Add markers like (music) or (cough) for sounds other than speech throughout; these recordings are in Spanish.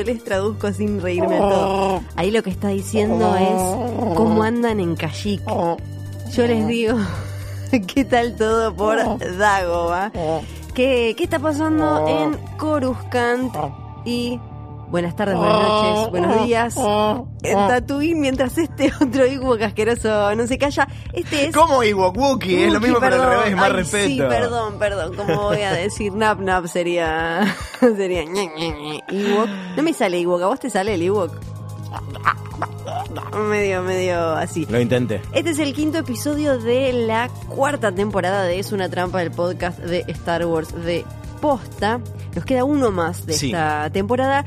Yo les traduzco sin reírme a todo. Ahí lo que está diciendo es cómo andan en Kajik. Yo les digo, (laughs) ¿qué tal todo por Dagoba? ¿Qué, ¿Qué está pasando en Coruscant? Y buenas tardes, buenas noches, buenos días. En Tatooine, mientras este (laughs) otro Ewok asqueroso no se calla. Este es... ¿Cómo Ewok Wookie? Es lo mismo pero al revés, más Ay, respeto. Sí, perdón, perdón. ¿Cómo voy a decir nap nap? Sería. (laughs) sería. Ewok. No me sale Ewok. ¿A vos te sale el Ewok? Medio, medio así. Lo intenté. Este es el quinto episodio de la cuarta temporada de Es una trampa del podcast de Star Wars de Posta. Nos queda uno más de Sí. esta temporada.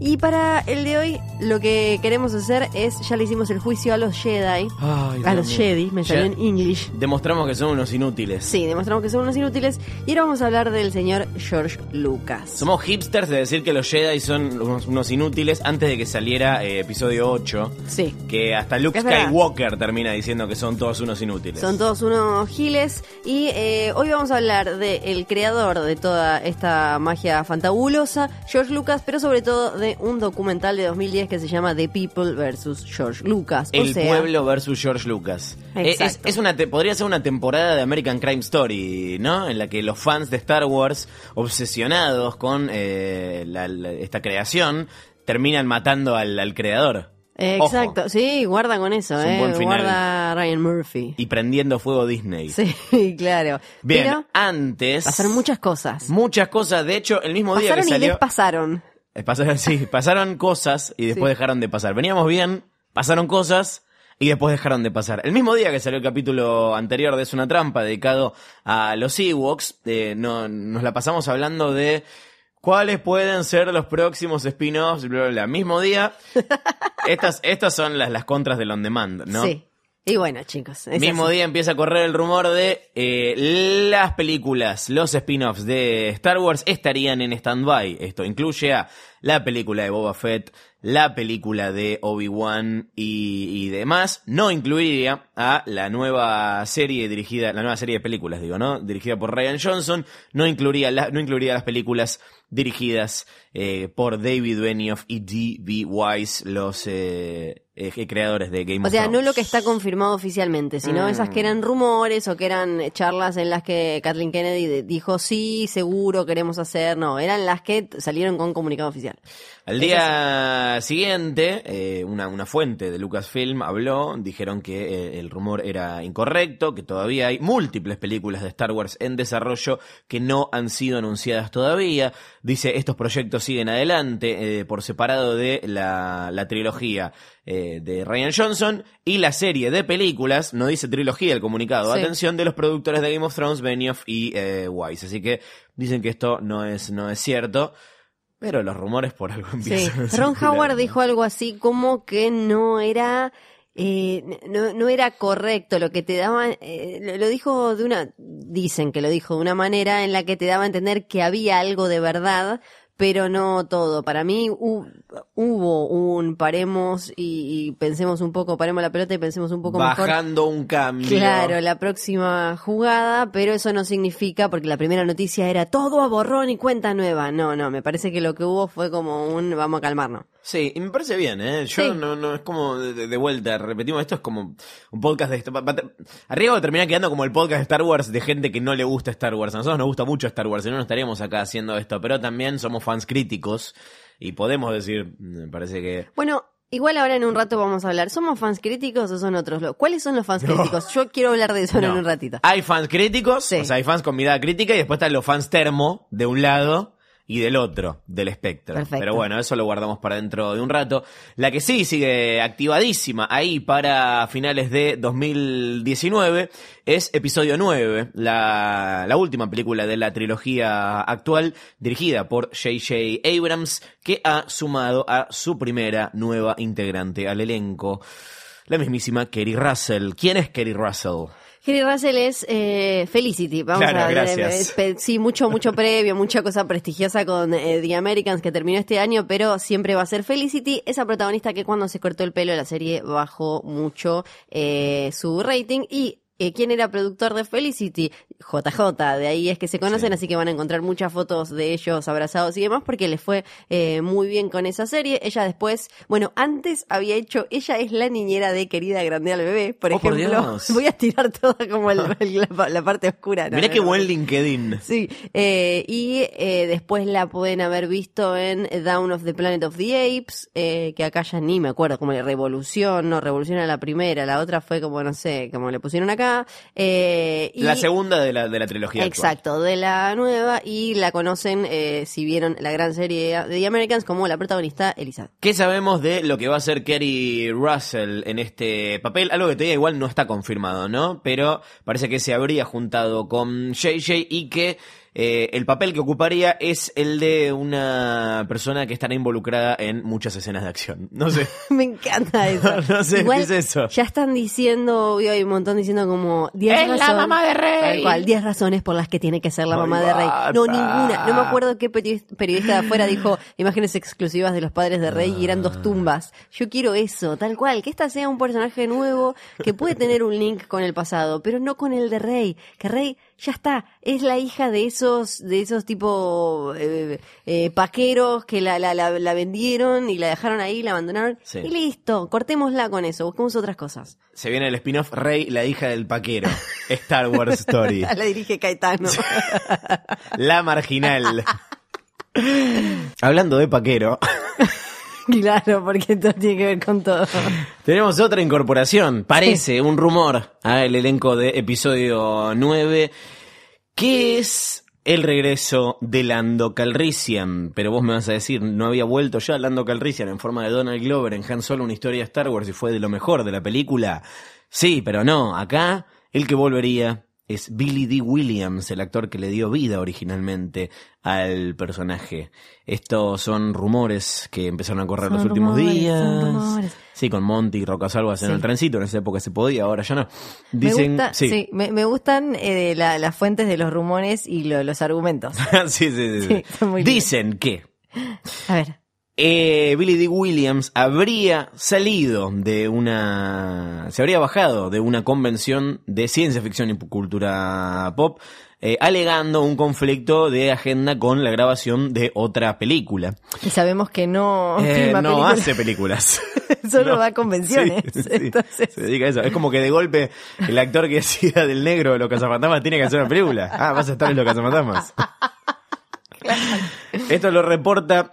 Y para el de hoy, lo que queremos hacer es, ya le hicimos el juicio a los Jedi, Ay, a los mío. Jedi, me salió en English. Demostramos que son unos inútiles. Sí, demostramos que son unos inútiles. Y ahora vamos a hablar del señor George Lucas. Somos hipsters de decir que los Jedi son unos, unos inútiles antes de que saliera eh, episodio 8. Sí. Que hasta Luke. Skywalker termina diciendo que son todos unos inútiles. Son todos unos giles y eh, hoy vamos a hablar del creador de toda esta magia fantabulosa, George Lucas, pero sobre todo de un documental de 2010 que se llama The People versus George Lucas. El o sea, pueblo versus George Lucas. Eh, Es, una te- podría ser una temporada de American Crime Story, ¿no? En la que los fans de Star Wars, obsesionados con eh, la- la- esta creación, terminan matando al, al creador. Ojo. exacto, sí, guarda con eso, Es eh, guarda Ryan Murphy. Y prendiendo fuego Disney. Sí, (laughs) claro. Bien, Pero antes. pasaron muchas cosas. Muchas cosas. De hecho, el mismo día Pasaron que y salió. despasaron. Eh, pasaron, (laughs) sí, pasaron cosas y después Sí. dejaron de pasar. Veníamos bien, pasaron cosas y después dejaron de pasar. El mismo día que salió el capítulo anterior de Es una trampa dedicado a los Ewoks, eh, no, nos la pasamos hablando de cuáles pueden ser los próximos spin-offs, bla, bla, bla. Mismo día, (laughs) estas, estas son las, las contras del on demand, ¿no? Sí. Y bueno, chicos. Mismo así. día empieza a correr el rumor de eh, las películas, los spin-offs de Star Wars estarían en stand-by. Esto incluye a la película de Boba Fett, la película de Obi-Wan y, y demás. No incluiría a la nueva serie dirigida, la nueva serie de películas, digo, ¿no? Dirigida por Ryan Johnson. No incluiría, la- no incluiría las películas dirigidas eh, por David Benioff y D.B. Weiss, los eh, eh, creadores de Game O of sea, no lo que está confirmado oficialmente, sino Mm. esas que eran rumores o que eran charlas en las que Kathleen Kennedy dijo sí, seguro, queremos hacer. No, eran las que salieron con comunicado oficial. Al día siguiente, eh, una, una fuente de Lucasfilm habló, dijeron que eh, el rumor era incorrecto, que todavía hay múltiples películas de Star Wars en desarrollo que no han sido anunciadas todavía. Dice, estos proyectos siguen adelante eh, por separado de la, la trilogía eh, de Ryan Johnson y la serie de películas, no dice trilogía el comunicado, Sí. atención, de los productores de Game of Thrones, Benioff y eh, Weiss. Así que dicen que esto no es, no es cierto. Pero los rumores por algo Sí. empiezan. a Ron Howard dijo algo así como que no era eh, no, no era correcto lo que te daba eh, lo, lo dijo de una dicen que lo dijo de una manera en la que te daba a entender que había algo de verdad pero no todo para mí hu- hubo un paremos y, y pensemos un poco, paremos la pelota y pensemos un poco mejor. Bajando un cambio. Claro, la próxima jugada, pero eso no significa, porque la primera noticia era todo a borrón y cuenta nueva. No, no, me parece que lo que hubo fue como un vamos a calmarnos. Sí, y me parece bien, ¿eh? Yo Sí. no, no, es como de, de vuelta, repetimos, esto es como un podcast de esto. Arriba terminar quedando como el podcast de Star Wars de gente que no le gusta Star Wars. A nosotros nos gusta mucho Star Wars, si no, no estaríamos acá haciendo esto, pero también somos fans críticos y podemos decir, me parece que... Bueno, igual ahora en un rato vamos a hablar. ¿Somos fans críticos o son otros? ¿Cuáles son los fans críticos? Yo quiero hablar de eso No. en un ratito. Hay fans críticos, Sí. o sea, hay fans con mirada crítica y después están los fans termo de un lado y del otro, del espectro. Perfecto. Pero bueno, eso lo guardamos para dentro de un rato. La que sí sigue activadísima ahí para finales de 2019 es episodio 9, la, la última película de la trilogía actual dirigida por J.J. Abrams que ha sumado a su primera nueva integrante al elenco. La mismísima Kerry Russell. ¿Quién es Kerry Russell? Kerry Russell es eh, Felicity, vamos Claro, a ver, gracias. eh, sí, mucho, mucho previo, mucha cosa prestigiosa con eh, The Americans que terminó este año, pero siempre va a ser Felicity, esa protagonista que cuando se cortó el pelo la serie bajó mucho eh, su rating y eh, ¿Quién era productor de Felicity? JJ, de ahí es que se conocen, Sí. así que van a encontrar muchas fotos de ellos abrazados y demás, porque les fue eh, muy bien con esa serie. Ella después, bueno, antes había hecho, ella es la niñera de Querida Grande al Bebé, por Oh, por ejemplo. Dios. (laughs) Voy a tirar toda como el- el- (laughs) la, la parte oscura. ¿no? Mirá No, qué no. buen LinkedIn. Sí, eh, y después la pueden haber visto en Down of the Planet of the Apes, que acá ya ni me acuerdo, como la Revolución, no, Revolución era la primera, la otra fue como, no sé, como le pusieron acá. Eh, y- La segunda de la, de la trilogía. actual. Exacto, de la nueva, y la conocen, eh, si vieron la gran serie de The Americans, como la protagonista Elizabeth. ¿Qué sabemos de lo que va a hacer Kerry Russell en este papel? Algo que todavía igual no está confirmado, ¿no? Pero parece que se habría juntado con JJ y que eh, el papel que ocuparía es el de una persona que estará involucrada en muchas escenas de acción. No sé. (laughs) Me encanta (laughs) eso. No sé, Igual, ¿qué es eso? Ya están diciendo, hoy hay un montón diciendo como 10 ¡Es la razones. mamá de Rey! Tal cual, 10 razones por las que tiene que ser la mamá de Rey. No, ninguna. No me acuerdo qué peri- periodista de afuera dijo imágenes exclusivas de los padres de Rey y eran dos tumbas. Yo quiero eso, tal cual, que esta sea un personaje nuevo que puede tener un link con el pasado, pero no con el de Rey. Que Rey ya está, es la hija de esos, de esos tipo eh, eh, paqueros que la, la, la, la vendieron y la dejaron ahí, la abandonaron. Sí. Y listo, cortémosla con eso, busquemos otras cosas. Se viene el spin-off Rey, la hija del paquero. Star Wars Story. (laughs) La dirige Caetano. La marginal. (laughs) Hablando de paquero. (laughs) claro, porque todo tiene que ver con todo. Tenemos otra incorporación, parece un rumor al elenco de episodio 9, que es el regreso de Lando Calrissian. Pero vos me vas a decir, ¿no había vuelto ya Lando Calrissian en forma de Donald Glover en Han Solo, una historia de Star Wars y fue de lo mejor de la película? Sí, pero no, acá el que volvería es Billy D. Williams, el actor que le dio vida originalmente al personaje. Estos son rumores que empezaron a correr Son los últimos días. Sí, con Monty y Rocasalvas en Sí. el trencito, en esa época se podía, ahora ya no. Me, Dicen, gusta, sí. sí, me, me gustan eh, la- las fuentes de los rumores y lo- los argumentos. (laughs) sí, sí, sí, sí. Dicen que A ver, eh, Billy D. Williams habría salido de una. se habría bajado de una convención de ciencia ficción y cultura pop, eh, alegando un conflicto de agenda con la grabación de otra película. y sabemos que no Eh, no películas, hace películas. (laughs) solo (laughs) No. va a convenciones. Sí, sí, Entonces, se dedica a eso. Es como que de golpe el actor que (laughs) decía del negro de los cazafantasmas tiene que hacer una película. Ah, vas a estar en los cazafantasmas. Esto lo reporta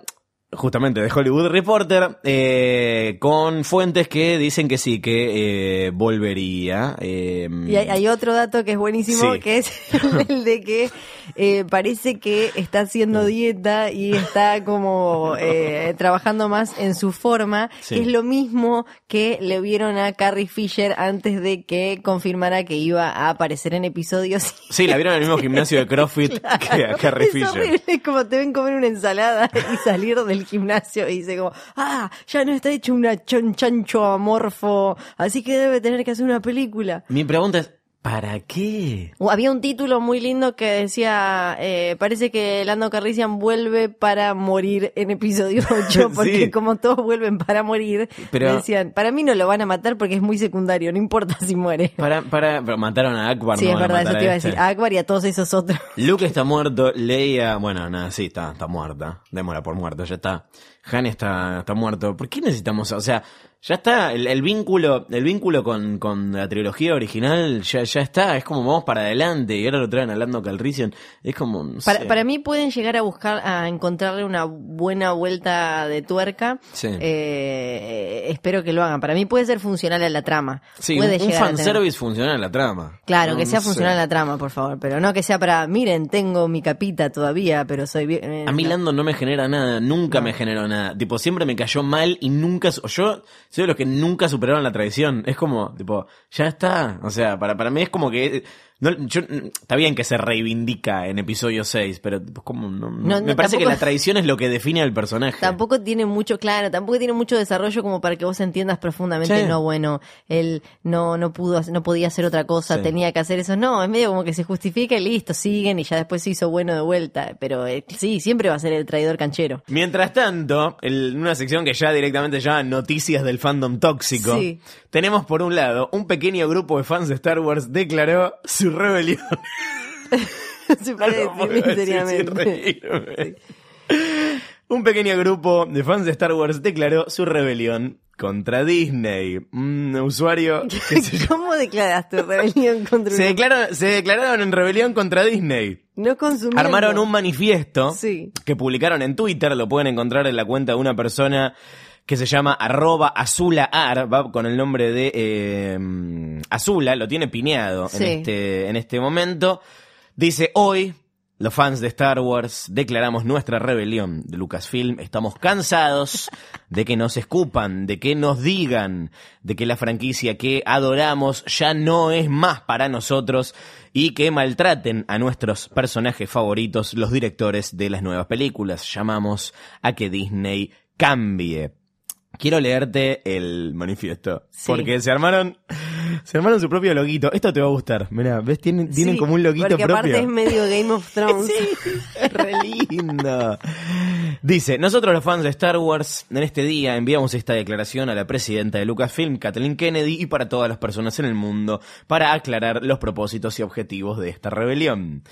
justamente de Hollywood Reporter eh, con fuentes que dicen que sí, que eh, volvería. eh, y hay, hay otro dato que es buenísimo, Sí. que es (laughs) el de que eh, parece que está haciendo dieta y está como eh, trabajando más en su forma, Sí. que es lo mismo que le vieron a Carrie Fisher antes de que confirmara que iba a aparecer en episodios. Sí, la vieron en el mismo gimnasio de CrossFit (laughs) que a Carrie es Fisher. horrible, es como te ven comer una ensalada y salir del gimnasio y dice como, ah, ya no está hecho una chon chancho amorfo, así que debe tener que hacer una película. Mi pregunta es, ¿Para qué? O había un título muy lindo que decía, eh, parece que Lando Carrician vuelve para morir en episodio (laughs) 8, porque Sí. como todos vuelven para morir, Pero- decían, para mí no lo van a matar porque es muy secundario, no importa si muere. Para, para, pero mataron a Akbar. sí, no es verdad, eso te iba a este. decir, a Akbar y a todos esos otros. Luke está muerto, Leia, bueno, nada, sí, está, está muerta. Demora por muerto, ya está. Han está, está muerto. ¿Por qué necesitamos, o sea, ya está, el, el vínculo, el vínculo con, con la trilogía original ya, ya está, es como vamos para adelante y ahora lo traen a Lando Calrissian, es como, no Para, sé. para mí pueden llegar a buscar, a encontrarle una buena vuelta de tuerca. Sí. Eh, espero que lo hagan. Para mí puede ser funcional a la trama. Sí, puede un, un a fanservice funciona en la trama. Claro, No, que sea no funcional a la trama, por favor. Pero no que sea para, miren, tengo mi capita todavía, pero soy bien. eh, A mí. Lando no me genera nada, nunca me generó nada. Tipo, siempre me cayó mal y nunca... Yo soy de los que nunca superaron la tradición. Es como, tipo, ya está. O sea, para, para mí es como que... No, yo, está bien que se reivindica en episodio 6, pero tipo, como no, me parece que la tradición es lo que define al personaje. Tampoco tiene mucho, claro, tampoco tiene mucho desarrollo como para que vos entiendas profundamente, Sí. no, bueno, él no, no pudo, no podía hacer otra cosa, Sí. tenía que hacer eso. No, es medio como que se justifica y listo, siguen y ya después se hizo bueno de vuelta. Pero eh, sí, siempre va a ser el traidor canchero. Mientras tanto, en una sección que ya directamente llama Noticias del Fandom Tóxico, Sí. tenemos por un lado, un pequeño grupo de fans de Star Wars declaró su rebelión. (laughs) se puede No puedo decir seriamente. Un pequeño grupo de fans de Star Wars declaró su rebelión contra Disney. Un usuario que (laughs) se, ¿Cómo declaraste rebelión contra se declararon, se declararon en rebelión contra Disney. No consumiendo. Armaron un manifiesto Sí. que publicaron en Twitter, lo pueden encontrar en la cuenta de una persona que se llama arroba azulaar, va con el nombre de eh, Azula, lo tiene pineado Sí. en, este, en este momento. Dice, hoy los fans de Star Wars declaramos nuestra rebelión de Lucasfilm. Estamos cansados de que nos escupan, de que nos digan, de que la franquicia que adoramos ya no es más para nosotros y que maltraten a nuestros personajes favoritos, los directores de las nuevas películas. Llamamos a que Disney cambie. Quiero leerte el manifiesto. Sí. Porque se armaron, se armaron su propio loguito. Esto te va a gustar. Mira, ¿ves? Tienen, tienen Sí, como un loguito porque propio. aparte es medio Game of (laughs) Thrones. Es re lindo. Dice, nosotros los fans de Star Wars, en este día enviamos esta declaración a la presidenta de Lucasfilm, Kathleen Kennedy, y para todas las personas en el mundo, para aclarar los propósitos y objetivos de esta rebelión.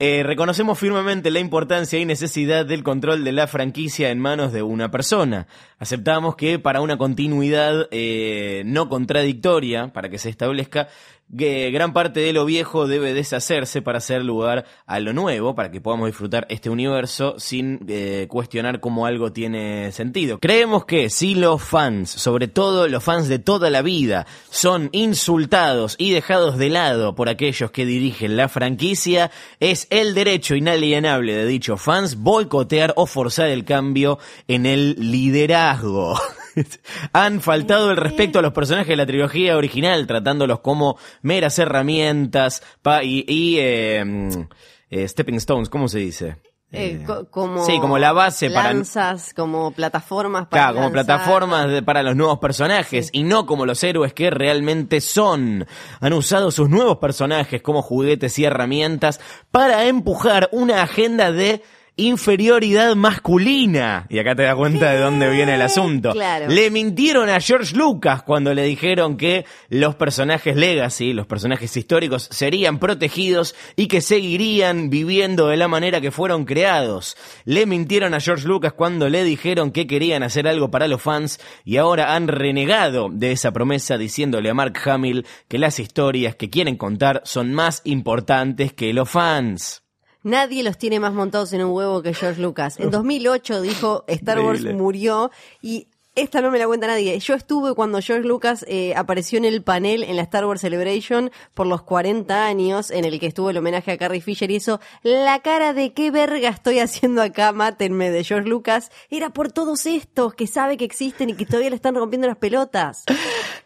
Eh, reconocemos firmemente la importancia y necesidad del control de la franquicia en manos de una persona. Aceptamos que para una continuidad eh, no contradictoria, para que se establezca, que gran parte de lo viejo debe deshacerse para hacer lugar a lo nuevo, para que podamos disfrutar este universo sin eh, cuestionar cómo algo tiene sentido. Creemos que si los fans, sobre todo los fans de toda la vida, son insultados y dejados de lado por aquellos que dirigen la franquicia, es el derecho inalienable de dichos fans boicotear o forzar el cambio en el liderazgo. (laughs) (laughs) Han faltado el respeto a los personajes de la trilogía original, tratándolos como meras herramientas pa- y, y, eh, stepping stones, ¿cómo se dice? Eh, Eh, co- como sí, como la base para lanzas, como plataformas para Claro, como plataformas de- para los nuevos personajes y no como los héroes que realmente son. Han usado sus nuevos personajes como juguetes y herramientas para empujar una agenda de inferioridad masculina. Y acá te das cuenta de dónde viene el asunto. Claro. Le mintieron a George Lucas cuando le dijeron que los personajes legacy, los personajes históricos, serían protegidos y que seguirían viviendo de la manera que fueron creados. Le mintieron a George Lucas cuando le dijeron que querían hacer algo para los fans y ahora han renegado de esa promesa diciéndole a Mark Hamill que las historias que quieren contar son más importantes que los fans. Nadie los tiene más montados en un huevo que George Lucas. En 2008 dijo Star Wars Increíble. murió y esta no me la cuenta nadie. Yo estuve cuando George Lucas eh, apareció en el panel en la Star Wars Celebration por los 40 años en el que estuvo el homenaje a Carrie Fisher y eso, la cara de qué verga estoy haciendo acá, mátenme de George Lucas, era por todos estos que sabe que existen y que todavía le están rompiendo las pelotas.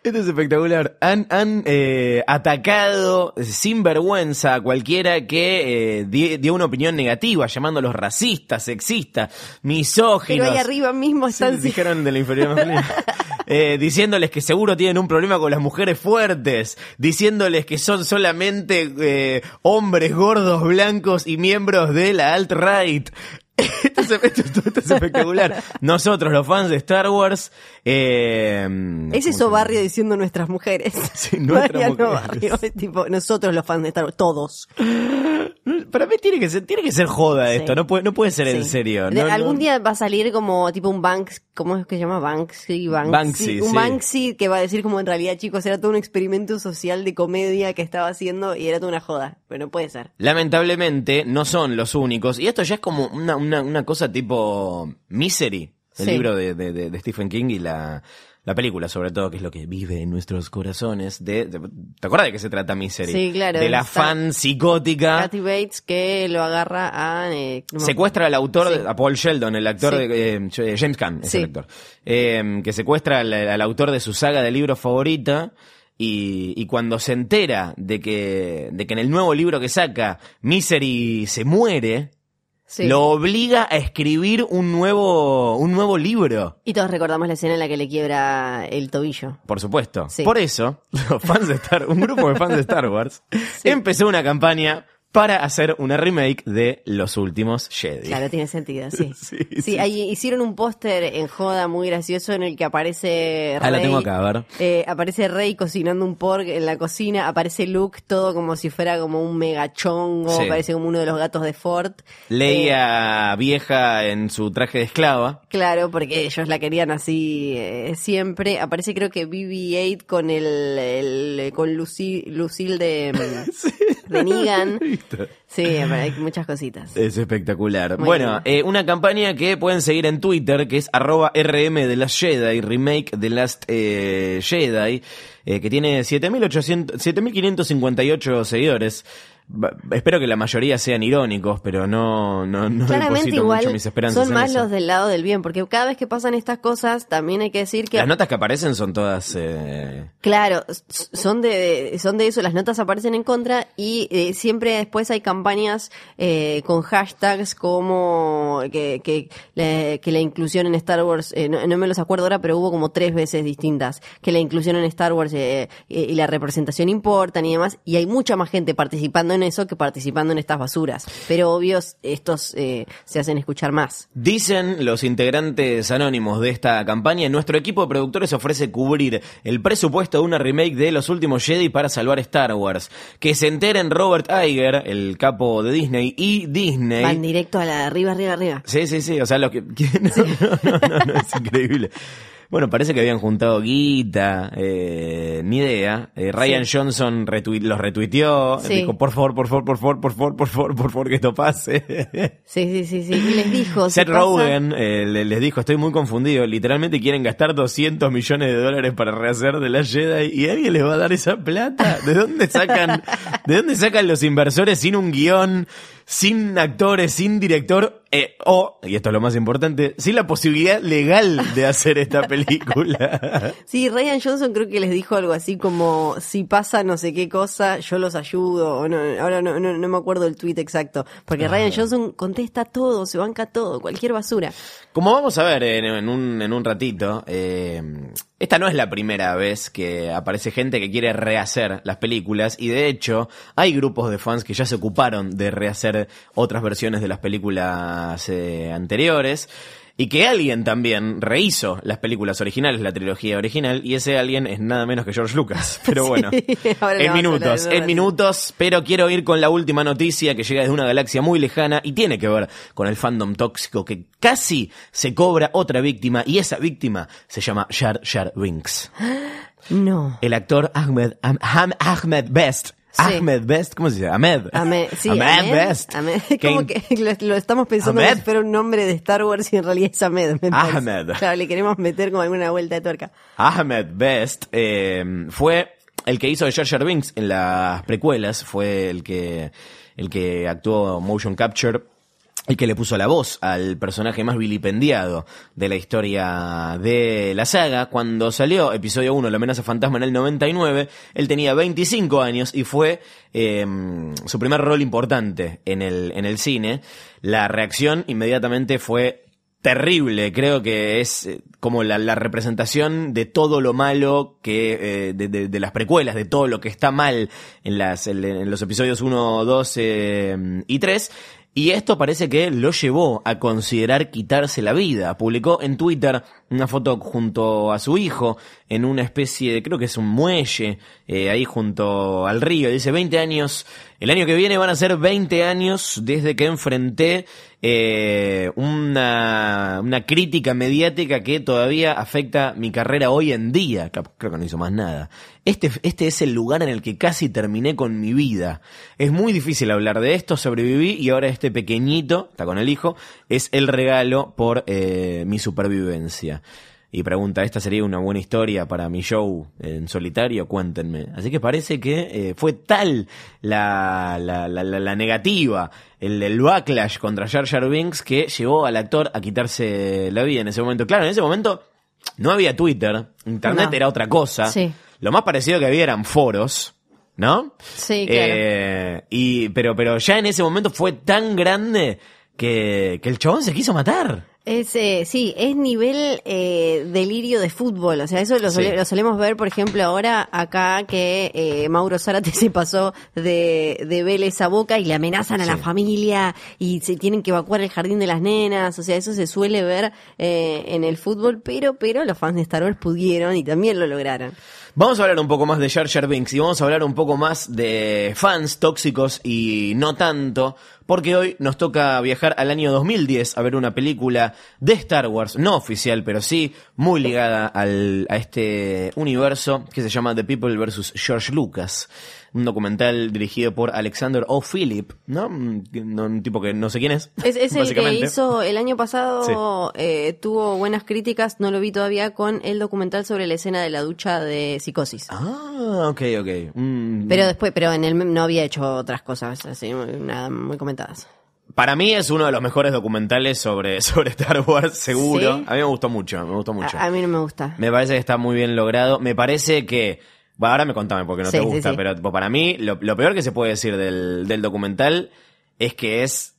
Esto es espectacular. Han, han eh, atacado sin vergüenza a cualquiera que eh, di- dio una opinión negativa, llamándolos racistas, sexistas, misóginos. Pero ahí arriba mismo Sí, están... dijeron de la inferioridad masculina. (laughs) eh, diciéndoles que seguro tienen un problema con las mujeres fuertes, diciéndoles que son solamente eh, hombres gordos, blancos y miembros de la alt-right. Esto es, esto- esto es espectacular. Nosotros, los fans de Star Wars, eh, Es eso Barrio diciendo nuestras mujeres. Sí, nuestras mujeres. Barrio, tipo, nosotros los fans de Star Wars, todos. Para mí tiene que ser, tiene que ser joda esto, no puede, no puede ser en serio. No. algún día va a salir como tipo un Banks, ¿cómo es que se llama? Banksy, Banksy. Banksy, un sí. Banksy que va a decir como en realidad, chicos, era todo un experimento social de comedia que estaba haciendo y era toda una joda. Pero no puede ser. Lamentablemente no son los únicos. Y esto ya es como una, una, una cosa tipo Misery, el Sí. libro de, de- de- de Stephen King y la, la película, sobre todo, que es lo que vive en nuestros corazones. De, de- ¿Te acuerdas de qué se trata Misery? Sí, claro, De la fan psicótica. Kathy Bates que lo agarra a... eh, Secuestra al autor, Sí. a Paul Sheldon, el actor Sí. de eh, James Caan, es el actor, eh, que secuestra al, al autor de su saga de libros favorita y, y cuando se entera de que, de que en el nuevo libro que saca Misery se muere, Sí. lo obliga a escribir un nuevo, un nuevo libro. Y todos recordamos la escena en la que le quiebra el tobillo. Por supuesto. Sí. Por eso, (laughs) los fans de Star, un grupo de fans de Star Wars empezó una campaña para hacer una remake de Los Últimos Jedi. Claro, tiene sentido, sí. (laughs) Sí, Sí, sí. ahí hicieron un póster en joda muy gracioso en el que aparece Ah, la Rey, tengo acá, a ver. eh, aparece Rey cocinando un pork en la cocina, aparece Luke todo como si fuera como un megachongo, Sí. parece como uno de los gatos de Ford. Eh, Leia vieja en su traje de esclava. Claro, porque ellos la querían así eh, siempre. Aparece creo que BB-8 con el, el- con Lucy, Lucille de, mm, (laughs) de Negan. (laughs) Sí, hay muchas cositas. Es espectacular. Muy bueno, eh, una campaña que pueden seguir en Twitter, que es arroba RM de Last Jedi, remake de Last eh, Jedi, eh, que tiene 7.800 7.558 seguidores. Espero que la mayoría sean irónicos, pero no, no, no Claramente deposito igual mucho mis esperanzas son más eso. los del lado del bien, porque cada vez que pasan estas cosas también hay que decir que Las notas que aparecen son todas... eh, Claro, son de, son de eso, las notas aparecen en contra y eh, siempre después hay campañas eh, con hashtags como que, que, la, que la inclusión en Star Wars, eh, no, no me los acuerdo ahora, pero hubo como tres veces distintas, que la inclusión en Star Wars eh, eh, y la representación importan y demás, y hay mucha más gente participando en eso que participando en estas basuras, pero obvio estos eh, se hacen escuchar más. Dicen los integrantes anónimos de esta campaña, nuestro equipo de productores ofrece cubrir el presupuesto de una remake de Los Últimos Jedi para salvar Star Wars. Que se enteren Robert Iger, el capo de Disney, y Disney. Van directo a la de arriba, arriba, arriba. Sí, sí, sí, o sea, lo que... (laughs) No, no, no, no, es increíble. Bueno, parece que habían juntado guita, eh, ni idea. Eh, Ryan Johnson los retuiteó, Sí. dijo, por favor, por favor, por favor, por favor, por favor, por favor, que esto pase. Sí, sí, sí, sí. Y les dijo. (laughs) Seth Rogen eh, le- les dijo, estoy muy confundido, literalmente quieren gastar 200 millones de dólares para rehacer de la Jedi y alguien les va a dar esa plata. ¿De dónde sacan, de dónde sacan los inversores sin un guion, sin actores, sin director? eh, o, y esto es lo más importante, sin la posibilidad legal de hacer esta película. (laughs) Sí, Ryan Johnson creo que les dijo algo así como, si pasa no sé qué cosa, yo los ayudo. O no, ahora no, no, no me acuerdo el tweet exacto. Porque Ryan Johnson contesta todo, se banca todo, cualquier basura. Como vamos a ver en, en un, en un ratito, eh, esta no es la primera vez que aparece gente que quiere rehacer las películas y de hecho hay grupos de fans que ya se ocuparon de rehacer otras versiones de las películas eh, anteriores. Y que alguien también rehizo las películas originales, la trilogía original, y ese alguien es nada menos que George Lucas. (laughs) Pero bueno, (laughs) en minutos, en minutos, pero quiero ir con la última noticia que llega desde una galaxia muy lejana y tiene que ver con el fandom tóxico que casi se cobra otra víctima y esa víctima se llama Jar Jar Binks. (gasps) No. El actor Ahmed, Ham- Ahmed Best. Ahmed Best, ¿cómo se dice? Ahmed. Ahmed, sí, Ahmed, Ahmed, Best. Ahmed. Como que (laughs) lo, lo estamos pensando Ahmed. como si fuera un nombre de Star Wars y en realidad es Ahmed. me parece. Ahmed. Claro, le queremos meter como alguna vuelta de tuerca. Ahmed Best eh, fue el que hizo de Jar Jar Binks en las precuelas, fue el que, el que actuó motion capture, el que le puso la voz al personaje más vilipendiado de la historia de la saga. Cuando salió episodio 1, La amenaza fantasma en el 99, él tenía 25 años y fue eh, su primer rol importante en el, en el cine. La reacción inmediatamente fue terrible, creo que es eh, como la, la representación de todo lo malo que, eh, de, de- de las precuelas, de todo lo que está mal en, las, en, los episodios 1, 2 eh, y 3. Y esto parece que lo llevó a considerar quitarse la vida. Publicó en Twitter una foto junto a su hijo en una especie de, creo que es un muelle, eh, ahí junto al río. Dice 20 años, el año que viene van a ser 20 años desde que enfrenté eh, una, una crítica mediática que todavía afecta mi carrera hoy en día. Creo que no hizo más nada. Este, este es el lugar en el que casi terminé con mi vida. Es muy difícil hablar de esto, sobreviví y ahora este pequeñito, está con el hijo, es el regalo por eh, mi supervivencia. Y pregunta, ¿esta sería una buena historia para mi show en solitario? Cuéntenme. Así que parece que eh, fue tal la, la, la, la- negativa, el, el backlash contra Jar Jar Binks que llevó al actor a quitarse la vida en ese momento. Claro, en ese momento no había Twitter, Internet No. era otra cosa. Sí. Lo más parecido que había eran foros, ¿no? Sí, claro. Eh, y, pero, pero ya en ese momento fue tan grande que, que el chabón se quiso matar. Es, eh, sí, es nivel eh, delirio de fútbol. O sea, eso lo, sole- Sí. lo solemos ver, por ejemplo, ahora acá que eh, Mauro Zárate (laughs) se pasó de, de Vélez a Boca y le amenazan a la familia y se tienen que evacuar el jardín de las nenas. O sea, eso se suele ver eh, en el fútbol, pero, pero los fans de Star Wars pudieron y también lo lograron. Vamos a hablar un poco más de Jar Jar Binks y vamos a hablar un poco más de fans tóxicos y no tanto, porque hoy nos toca viajar al año 2010 a ver una película de Star Wars, no oficial, pero sí muy ligada al, a este universo que se llama The People vs. George Lucas. Un documental dirigido por Alexander O. Philip, ¿no? Un, tipo que no sé quién es. Es, (laughs) es el que hizo el año pasado, eh, tuvo buenas críticas, no lo vi todavía, con el documental sobre la escena de la ducha de psicosis. Ah, ok, ok. Mm, Pero después, pero en mem- no había hecho otras cosas así, nada muy comentadas. Para mí es uno de los mejores documentales sobre, (laughs) sobre Star Wars, seguro. ¿Sí? A mí me gustó mucho, me gustó mucho. A, a mí no me gusta. Me parece que está muy bien logrado. Me parece que. Bueno, ahora me contame porque no Sí, te sí, gusta, sí. pero tipo, para mí lo, lo peor que se puede decir del, del documental es que es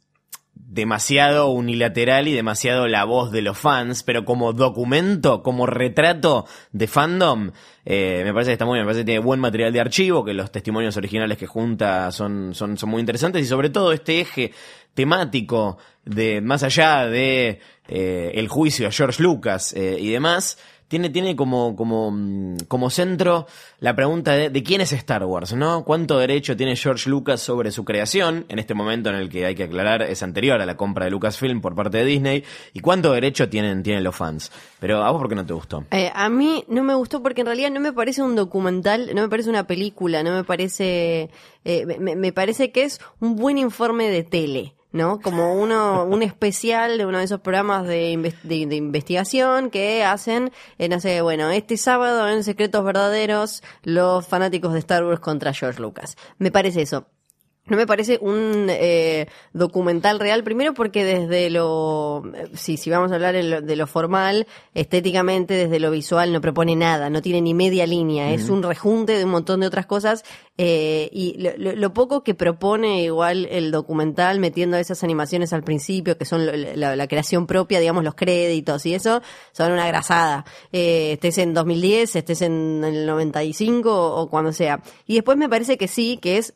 demasiado unilateral y demasiado la voz de los fans, pero como documento, como retrato de fandom, eh, me parece que está muy bien, me parece que tiene buen material de archivo, que los testimonios originales que junta son, son, son muy interesantes y sobre todo este eje temático de más allá de eh, el juicio a George Lucas eh, y demás, tiene, tiene como, como, mm, como centro la pregunta de, quién es Star Wars, ¿no? ¿Cuánto derecho tiene George Lucas sobre su creación? En este momento en el que hay que aclarar es anterior a la compra de Lucasfilm por parte de Disney. ¿Y cuánto derecho tienen, tienen los fans? Pero a vos, ¿por qué no te gustó? Eh, a mí no me gustó porque en realidad no me parece un documental, no me parece una película, no me parece, eh, me parece que es un buen informe de tele. ¿No? Como uno, un especial de uno de esos programas de, de, investigación que hacen, eh, no bueno, este sábado en Secretos Verdaderos, los fanáticos de Star Wars contra George Lucas. Me parece eso. No me parece un eh, documental real, primero porque desde lo, eh, si, si vamos a hablar en lo- de lo formal, estéticamente, desde lo visual, no propone nada, no tiene ni media línea, es un rejunte de un montón de otras cosas, eh, y lo, lo- lo poco que propone igual el documental, metiendo esas animaciones al principio, que son lo- la, la creación propia, digamos, los créditos y eso, son una grasada. Eh, estés en 2010, estés en el 95 o, o cuando sea. Y después me parece que sí, que es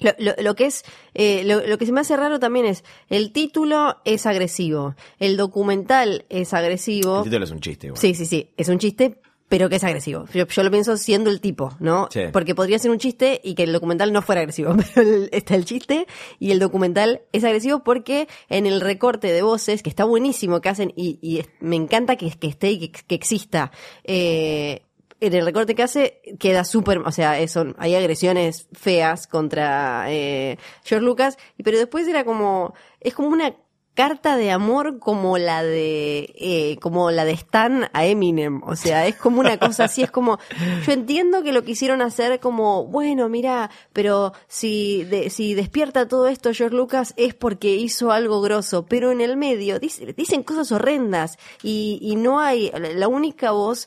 lo, lo, lo que es, eh, lo, lo que se me hace raro también es, el título es agresivo, el documental es agresivo. El título es un chiste, igual. Sí, sí, sí, es un chiste, pero que es agresivo. Yo, yo lo pienso siendo el tipo, ¿no? Sí. Porque podría ser un chiste y que el documental no fuera agresivo, (laughs) pero el- está el chiste y el documental es agresivo porque en el recorte de voces, que está buenísimo que hacen y, y me encanta que, que esté y que, que exista, eh, en el recorte que hace queda súper, o sea, eso, hay agresiones feas contra eh, George Lucas, pero después era como, es como una carta de amor como la de, eh, como la de Stan a Eminem, o sea, es como una cosa así, es como, yo entiendo que lo quisieron hacer como, bueno, mira, pero si, de- si despierta todo esto George Lucas es porque hizo algo grosso, pero en el medio dice- dicen cosas horrendas y, y no hay, la única voz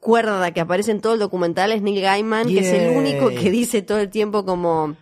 cuerda que aparece en todo el documental es Neil Gaiman, que es el único que dice todo el tiempo como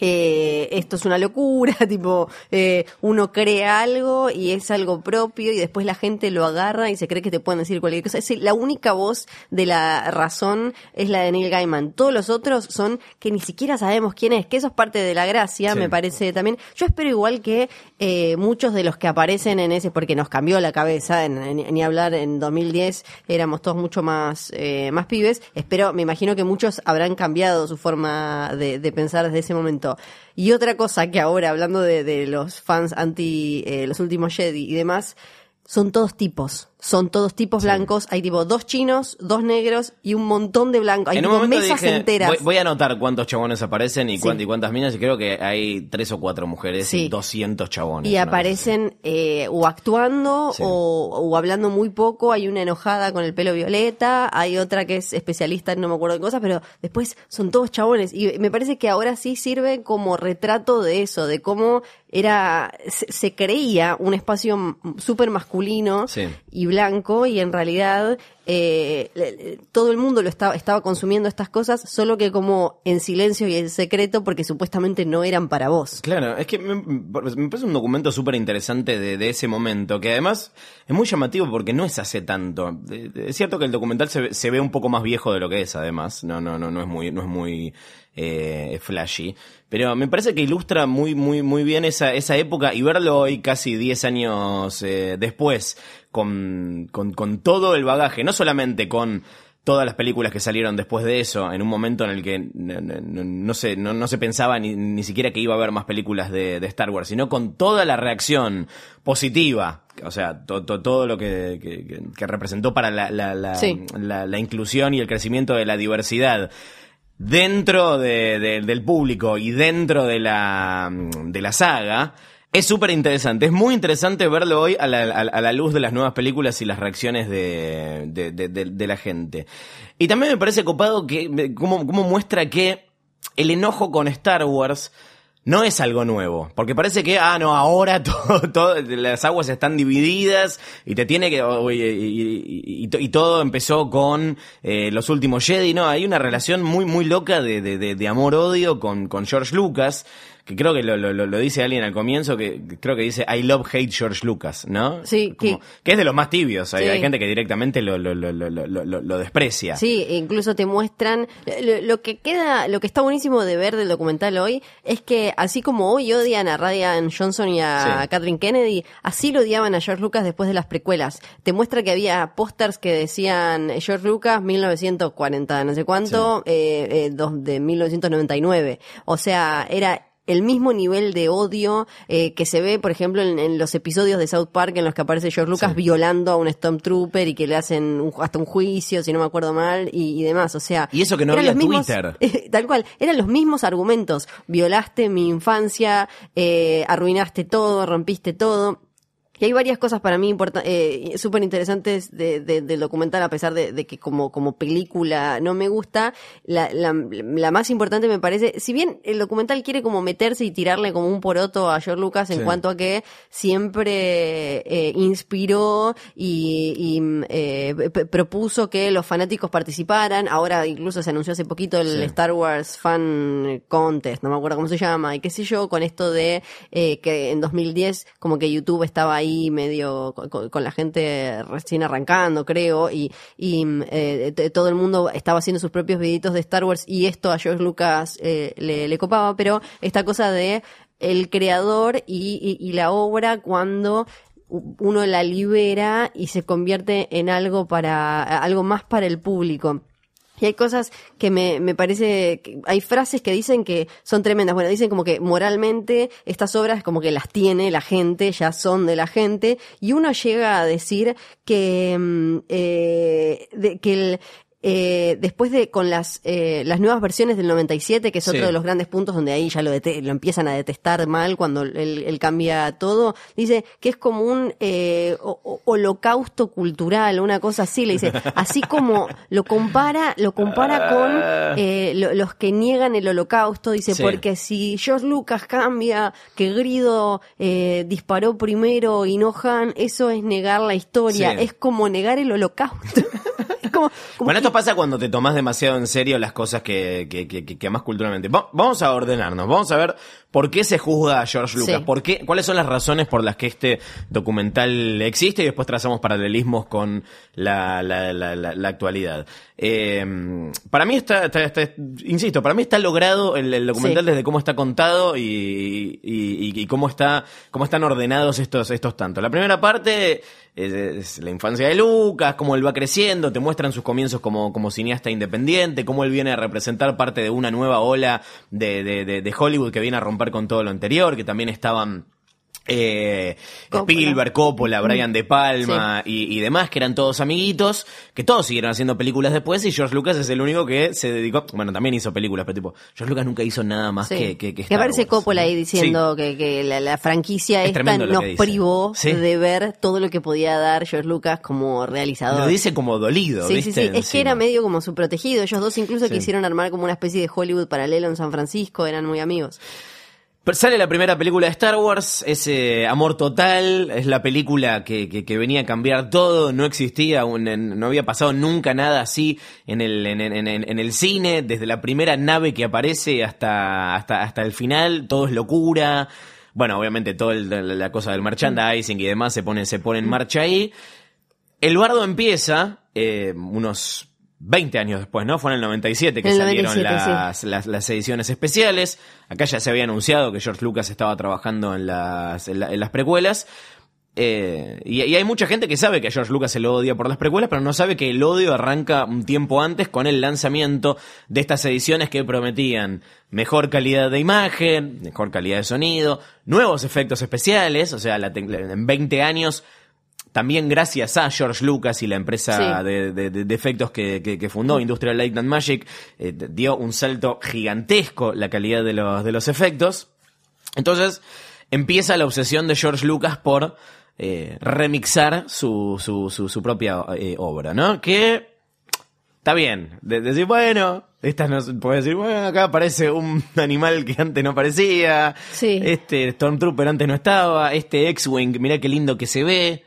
eh, esto es una locura, (laughs) tipo, eh, uno crea algo y es algo propio y después la gente lo agarra y se cree que te pueden decir cualquier cosa. Es la única voz de la razón es la de Neil Gaiman. Todos los otros son que ni siquiera sabemos quién es, que eso es parte de la gracia, Sí. me parece también. Yo espero igual que eh, muchos de los que aparecen en ese, porque nos cambió la cabeza, en, en- ni hablar en 2010 éramos todos mucho más, eh, más pibes, espero, me imagino que muchos habrán cambiado su forma de, de pensar desde ese momento. Y otra cosa que ahora, hablando de, los fans anti eh, los últimos Jedi y demás, son todos tipos. Son todos tipos blancos. Hay tipo dos chinos, dos negros y un montón de blancos. Hay en tipo mesas dije, enteras. Voy, voy a anotar cuántos chabones aparecen y, Sí. cuánt- y cuántas minas, y creo que hay tres o cuatro mujeres Sí. y 200 chabones. Y aparecen eh, o actuando o, o hablando muy poco. Hay una enojada con el pelo violeta, hay otra que es especialista en no me acuerdo de cosas, pero después son todos chabones. Y me parece que ahora sí sirve como retrato de eso, de cómo era se, se creía un espacio súper masculino Sí. Blanco y en realidad eh, todo el mundo lo estaba, estaba consumiendo estas cosas, solo que como en silencio y en secreto porque supuestamente no eran para vos. Claro, es que me, parece un documento súper interesante de, ese momento, que además es muy llamativo porque no es hace tanto. Eh, Es cierto que el documental se, se ve un poco más viejo de lo que es, además. No, no, no, no es muy, no es muy eh, flashy. Pero me parece que ilustra muy, muy, muy bien esa, esa época y verlo hoy casi 10 años eh, después, con, con, con todo el bagaje, no solamente con todas las películas que salieron después de eso, en un momento en el que no, no- no- no se, no, no se pensaba ni, ni siquiera que iba a haber más películas de, de Star Wars, sino con toda la reacción positiva, o sea, to- to- todo lo que, que- representó para la, la, la- Sí. la- la inclusión y el crecimiento de la diversidad dentro de- de- del público y dentro de la, de la saga, es súper interesante. Es muy interesante verlo hoy a la, a- la luz de las nuevas películas y las reacciones de, de- de- de- la gente. Y también me parece copado que cómo, cómo muestra que el enojo con Star Wars no es algo nuevo, porque parece que, ah, no, ahora (laughs) todo, las aguas están divididas y te tiene que, o- y, y- y- y to- y todo empezó con eh, los últimos Jedi, no, hay una relación muy, muy loca de, de, de- de amor-odio con, con George Lucas, que creo que lo, lo, lo- dice alguien al comienzo, que creo que dice I love hate George Lucas, ¿no? Sí, Como- que- que es de los más tibios, hay, Sí. hay gente que directamente lo, lo, lo, lo, lo, desprecia. Sí, e incluso te muestran lo, que queda, lo que está buenísimo de ver del documental hoy es que así como hoy odian a Ryan Johnson y a Sí. Kathleen Kennedy, así lo odiaban a George Lucas después de las precuelas. Te muestra que había pósters que decían George Lucas 1940, no sé cuánto, eh, eh, dos- de 1999. O sea, era el mismo nivel de odio eh, que se ve, por ejemplo, en, en los episodios de South Park en los que aparece George Lucas Sí. violando a un Stormtrooper y que le hacen un- hasta un juicio, si no me acuerdo mal, y, y demás. O sea, Y eso que no había mismos- Twitter. (laughs) tal cual, eran los mismos argumentos. Violaste mi infancia, eh, arruinaste todo, rompiste todo. Y hay varias cosas para mí eh, súper interesantes de- de- del documental, a pesar de, de que como, como película no me gusta. La, la, la más importante me parece, si bien el documental quiere como meterse y tirarle como un poroto a George Lucas en Sí. cuanto a que siempre eh, inspiró y, y, mm, eh, propuso que los fanáticos participaran. Ahora incluso se anunció hace poquito el Sí. Star Wars Fan Contest, no me acuerdo cómo se llama, y qué sé yo, con esto de eh, que en 2010 como que YouTube estaba ahí medio con, la gente recién arrancando, creo, y, y eh, todo el mundo estaba haciendo sus propios videitos de Star Wars y esto a George Lucas eh, le, copaba, pero esta cosa de el creador y- y la obra cuando uno la libera y se convierte en algo para algo más para el público. Y hay cosas que me, me parece, que hay frases que dicen que son tremendas. Bueno, dicen como que moralmente estas obras como que las tiene la gente, ya son de la gente, y uno llega a decir que, mm, eh, que el, eh, después de con las eh, las nuevas versiones del 97, que es otro Sí. de los grandes puntos donde ahí ya lo, lo empiezan a detestar mal cuando él, él cambia todo, dice que es como un eh, holocausto cultural, una cosa así, le dice, así como lo compara, lo compara con eh, lo- los que niegan el holocausto, dice, Sí. porque si George Lucas cambia que Grido eh, disparó primero y no Han, eso es negar la historia, Sí. es como negar el holocausto. (laughs) Es como, como Bueno, que- esto pasa cuando te tomas demasiado en serio las cosas que, que, que, que- que amas culturalmente. Va- vamos a ordenarnos, vamos a ver por qué se juzga a George Lucas, Sí. por qué, cuáles son las razones por las que este documental existe y después trazamos paralelismos con la, la, la, la- la actualidad. Eh, para mí está, está- está- insisto, para mí está logrado el, el documental Sí. desde cómo está contado y, y, y- y cómo está, cómo están ordenados estos, estos tantos. La primera parte es, es la infancia de Lucas, cómo él va creciendo, te muestran sus comienzos como, como cineasta independiente, cómo él viene a representar parte de una nueva ola de, de, de- de Hollywood que viene a romper con todo lo anterior, que también estaban eh, Coppola. Spielberg, Coppola, Brian De Palma y, y demás, que eran todos amiguitos, que todos siguieron haciendo películas después y George Lucas es el único que se dedicó, bueno, también hizo películas, pero tipo, George Lucas nunca hizo nada más Sí. que, que, que aparece Wars, Coppola ¿no? ahí diciendo que, que la, la franquicia Es esta nos privó de ver todo lo que podía dar George Lucas como realizador. Lo dice como dolido, Sí, sí. Es que era medio como su protegido. Ellos dos incluso quisieron armar como una especie de Hollywood paralelo en San Francisco. Eran muy amigos. Sale la primera película de Star Wars, ese Amor Total, es la película que, que, venía a cambiar todo, no existía, un- no había pasado nunca nada así en el, en el cine, desde la primera nave que aparece hasta, hasta, hasta el final, todo es locura. Bueno, obviamente toda la cosa del merchandising y demás se pone, se pone en marcha ahí. El bardo empieza eh, unos 20 años después, ¿no? Fue en el 97 que el salieron 97, las, las, las ediciones especiales. Acá ya se había anunciado que George Lucas estaba trabajando en las, en la- en las precuelas. Eh, y, y hay mucha gente que sabe que a George Lucas se lo odia por las precuelas, pero no sabe que el odio arranca un tiempo antes con el lanzamiento de estas ediciones que prometían mejor calidad de imagen, mejor calidad de sonido, nuevos efectos especiales, o sea, la en 20 años también gracias a George Lucas y la empresa Sí. de, de- de- de efectos que, que- que fundó, Industrial Light and Magic, eh, dio un salto gigantesco la calidad de los, de los efectos. Entonces empieza la obsesión de George Lucas por eh, remixar su, su, su, su propia eh, obra, ¿no? Que está bien, de, decir, bueno, esta no, puede decir, bueno, acá aparece un animal que antes no aparecía, Sí. este Stormtrooper antes no estaba, este X-Wing, mirá qué lindo que se ve.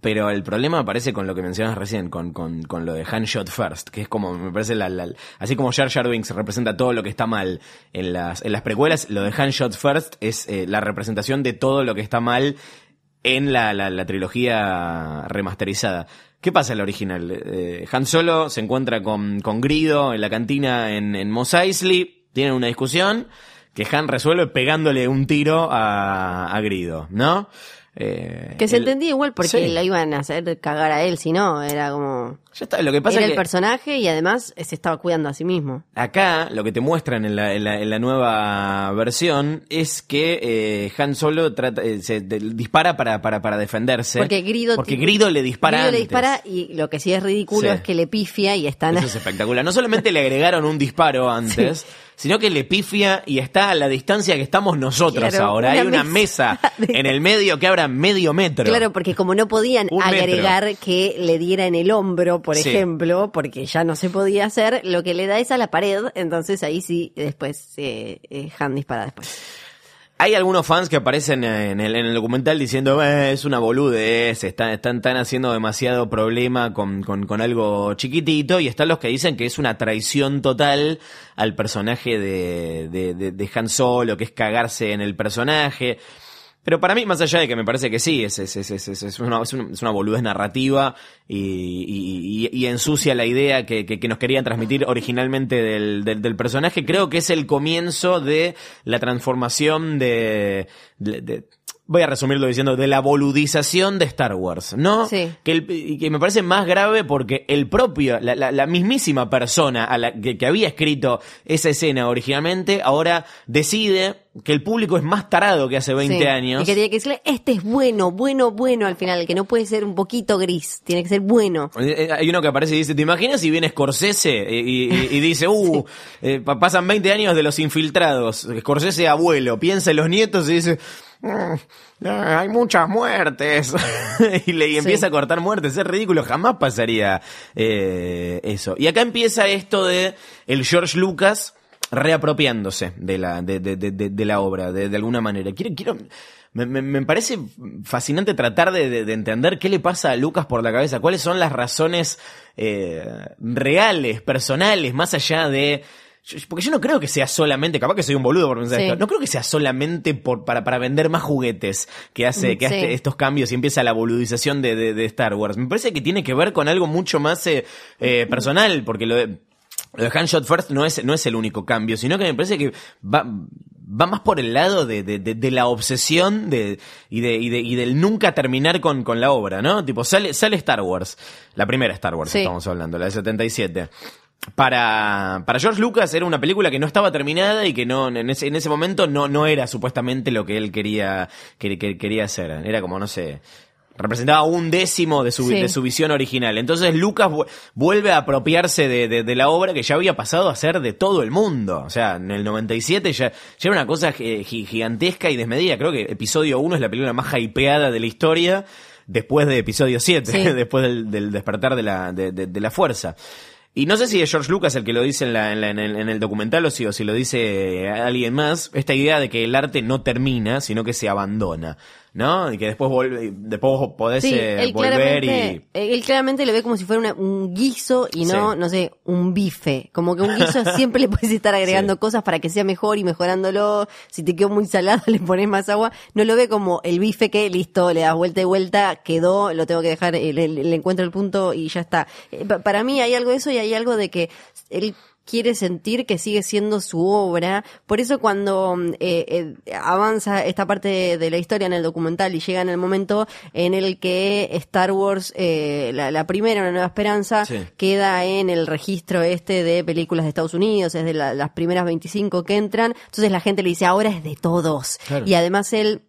Pero el problema aparece con lo que mencionas recién, con, con, con lo de Handshot First, que es como, me parece, la, la- así como Jar Jar Binks representa todo lo que está mal en las, en las precuelas, lo de Handshot First es eh, la representación de todo lo que está mal en la, la, la trilogía remasterizada. ¿Qué pasa en la original? Eh, Han Solo se encuentra con, con Grido en la cantina en, en Mos Eisley, tienen una discusión que Han resuelve pegándole un tiro a, a Grido, ¿no? Eh, Que se el- entendía igual porque Sí. la iban a hacer cagar a él, si no, era como... Ya está, lo que pasa Era es el personaje y además se estaba cuidando a sí mismo. acá lo que te muestran en la, en la, en la nueva versión es que eh, Han Solo trata, eh, se de- dispara para, para, para defenderse. Porque Grido... Porque Grido le dispara Grido le dispara y lo que sí es ridículo Sí. es que le pifia y están... Eso es espectacular. No solamente le agregaron un disparo (laughs) antes, sino que le pifia y está a la distancia que estamos nosotros Claro, ahora. una Hay una mesa (laughs) en el medio que abra medio metro. Claro, porque como no podían Un metro. agregar que le diera en el hombro, por Sí. ejemplo, porque ya no se podía hacer, lo que le da es a la pared, entonces ahí sí, después eh, eh, Han dispara después. Hay algunos fans que aparecen en el, en el documental diciendo "Eh, es una boludez, están, están, están haciendo demasiado problema con, con, con algo chiquitito y están los que dicen que es una traición total al personaje de, de, de, de Han Solo, que es cagarse en el personaje. Pero para mí, más allá de que me parece que sí, es, es, es, es, una, una, boludez narrativa y, y- y- ensucia la idea que, que- nos querían transmitir originalmente del, del, personaje, creo que es el comienzo de la transformación de- de- voy a resumirlo diciendo, de la boludización de Star Wars, ¿no? Sí. Que, el- y que me parece más grave porque el propio, la, la- la mismísima persona a la que, que había escrito esa escena originalmente, ahora decide que el público es más tarado que hace 20 Sí. años. Y que tiene que decirle, este es bueno, bueno, bueno al final, que no puede ser un poquito gris, tiene que ser bueno. Eh, eh, Hay uno que aparece y dice, ¿te imaginas si viene Scorsese y, y- y dice, uh, (laughs) eh, pa- pasan 20 años de los infiltrados, Scorsese abuelo, piensa en los nietos y dice, "Mm, ah, (laughs) hay muchas muertes, (laughs) y, le, y empieza a cortar muertes, es ridículo, jamás pasaría eh, eso. Y acá empieza esto de el George Lucas reapropiándose de la, de, de, de, de la obra, de, de alguna manera. Quiero, quiero, me, me, me parece fascinante tratar de, de, entender qué le pasa a Lucas por la cabeza, cuáles son las razones eh, reales, personales, más allá de porque yo no creo que sea solamente, capaz que soy un boludo por pensar esto, no creo que sea solamente por, para, para vender más juguetes que hace, que hace estos cambios y empieza la boludización de, de, de, Star Wars. Me parece que tiene que ver con algo mucho más eh, eh, personal, porque lo de, lo de Handshot First no es, no es el único cambio, sino que me parece que va, va más por el lado de, de, de, la obsesión de, y, de, y, de, y del nunca terminar con, con la obra, ¿no? Tipo, sale, sale Star Wars, la primera Star Wars estamos hablando, la de 77 para, para George Lucas era una película que no estaba terminada y que no en ese, en ese momento no, no era supuestamente lo que él quería, que, quería hacer. Era como, no sé, representaba un décimo de su, de su visión original. Entonces Lucas vuelve a apropiarse de, de, la obra que ya había pasado a ser de todo el mundo. O sea, en el 97 ya, ya era una cosa gigantesca y desmedida. Creo que episodio 1 es la película más hypeada de la historia después de episodio 7, (laughs) después del, del despertar de la, de, de la fuerza. Y no sé si es George Lucas el que lo dice en, la, el, documental o si, o si lo dice alguien más, esta idea de que el arte no termina, sino que se abandona. ¿No? Y que después, vuelve, después podés eh, volver y... Él claramente lo ve como si fuera un guiso y no, no sé, un bife. Como que un guiso (laughs) siempre le puedes estar agregando cosas para que sea mejor y mejorándolo. Si te quedó muy salado, (laughs) le pones más agua. No lo ve como el bife que, listo, le das vuelta y vuelta, quedó, lo tengo que dejar, le, le encuentro el punto y ya está. Eh, para mí hay algo de eso y hay algo de que él quiere sentir que sigue siendo su obra. Por eso cuando mm, eh, eh, avanza esta parte de, la historia en el documental y llega en el momento en el que Star Wars, eh, la, primera, Una Nueva Esperanza, queda en el registro este de películas de Estados Unidos, es de las primeras 25 que entran. Entonces la gente le dice, ahora es de todos. Y además él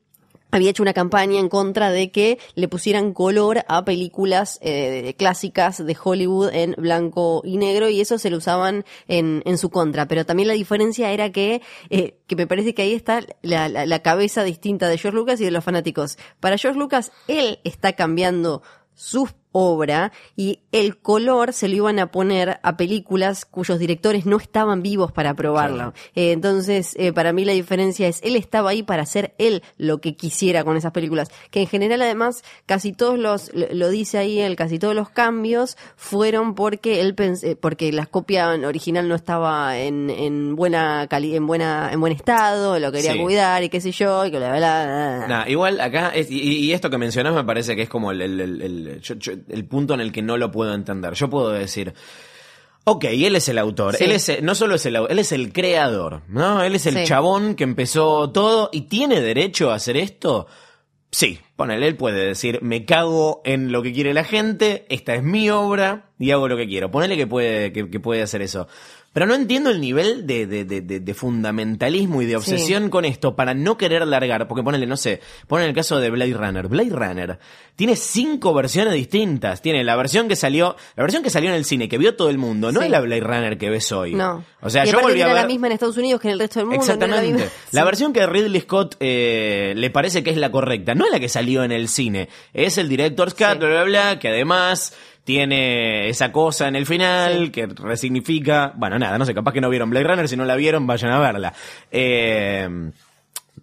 había hecho una campaña en contra de que le pusieran color a películas eh, clásicas de Hollywood en blanco y negro y eso se lo usaban en, en su contra. Pero también la diferencia era que, eh, que me parece que ahí está la, la, la cabeza distinta de George Lucas y de los fanáticos. Para George Lucas, él está cambiando sus obra y el color se lo iban a poner a películas cuyos directores no estaban vivos para probarlo. Eh, entonces, eh, para mí la diferencia es, él estaba ahí para hacer él lo que quisiera con esas películas. Que en general, además, casi todos los, lo dice ahí él, casi todos los cambios fueron porque él pensé, porque la copia original no estaba en, en buena cali en buena, en buen estado, lo quería cuidar y qué sé yo, y que la verdad. igual acá, y, esto que mencionás me parece que es como el, el, el punto en el que no lo puedo entender. Yo puedo decir, Ok, él es el autor. Él es, no solo es el él es el creador, ¿no? Él es el chabón que empezó todo y tiene derecho a hacer esto. Sí, ponele, él puede decir, me cago en lo que quiere la gente, esta es mi obra y hago lo que quiero. Ponele que puede, que puede hacer eso. Pero no entiendo el nivel de, de, de, de fundamentalismo y de obsesión con esto para no querer largar. Porque ponele, no sé, ponen el caso de Blade Runner. Blade Runner tiene cinco versiones distintas. Tiene la versión que salió, la versión que salió en el cine, que vio todo el mundo, no es la Blade Runner que ves hoy. No. O sea, yo volví a ver. la misma en Estados Unidos que en el resto del mundo. Exactamente. (laughs) la, versión que Ridley Scott eh, le parece que es la correcta, no es la que salió en el cine. Es el Director's Cut, bla, bla, bla, que además tiene esa cosa en el final que resignifica, bueno, nada, no sé, capaz que no vieron Blade Runner, si no la vieron, vayan a verla. Eh,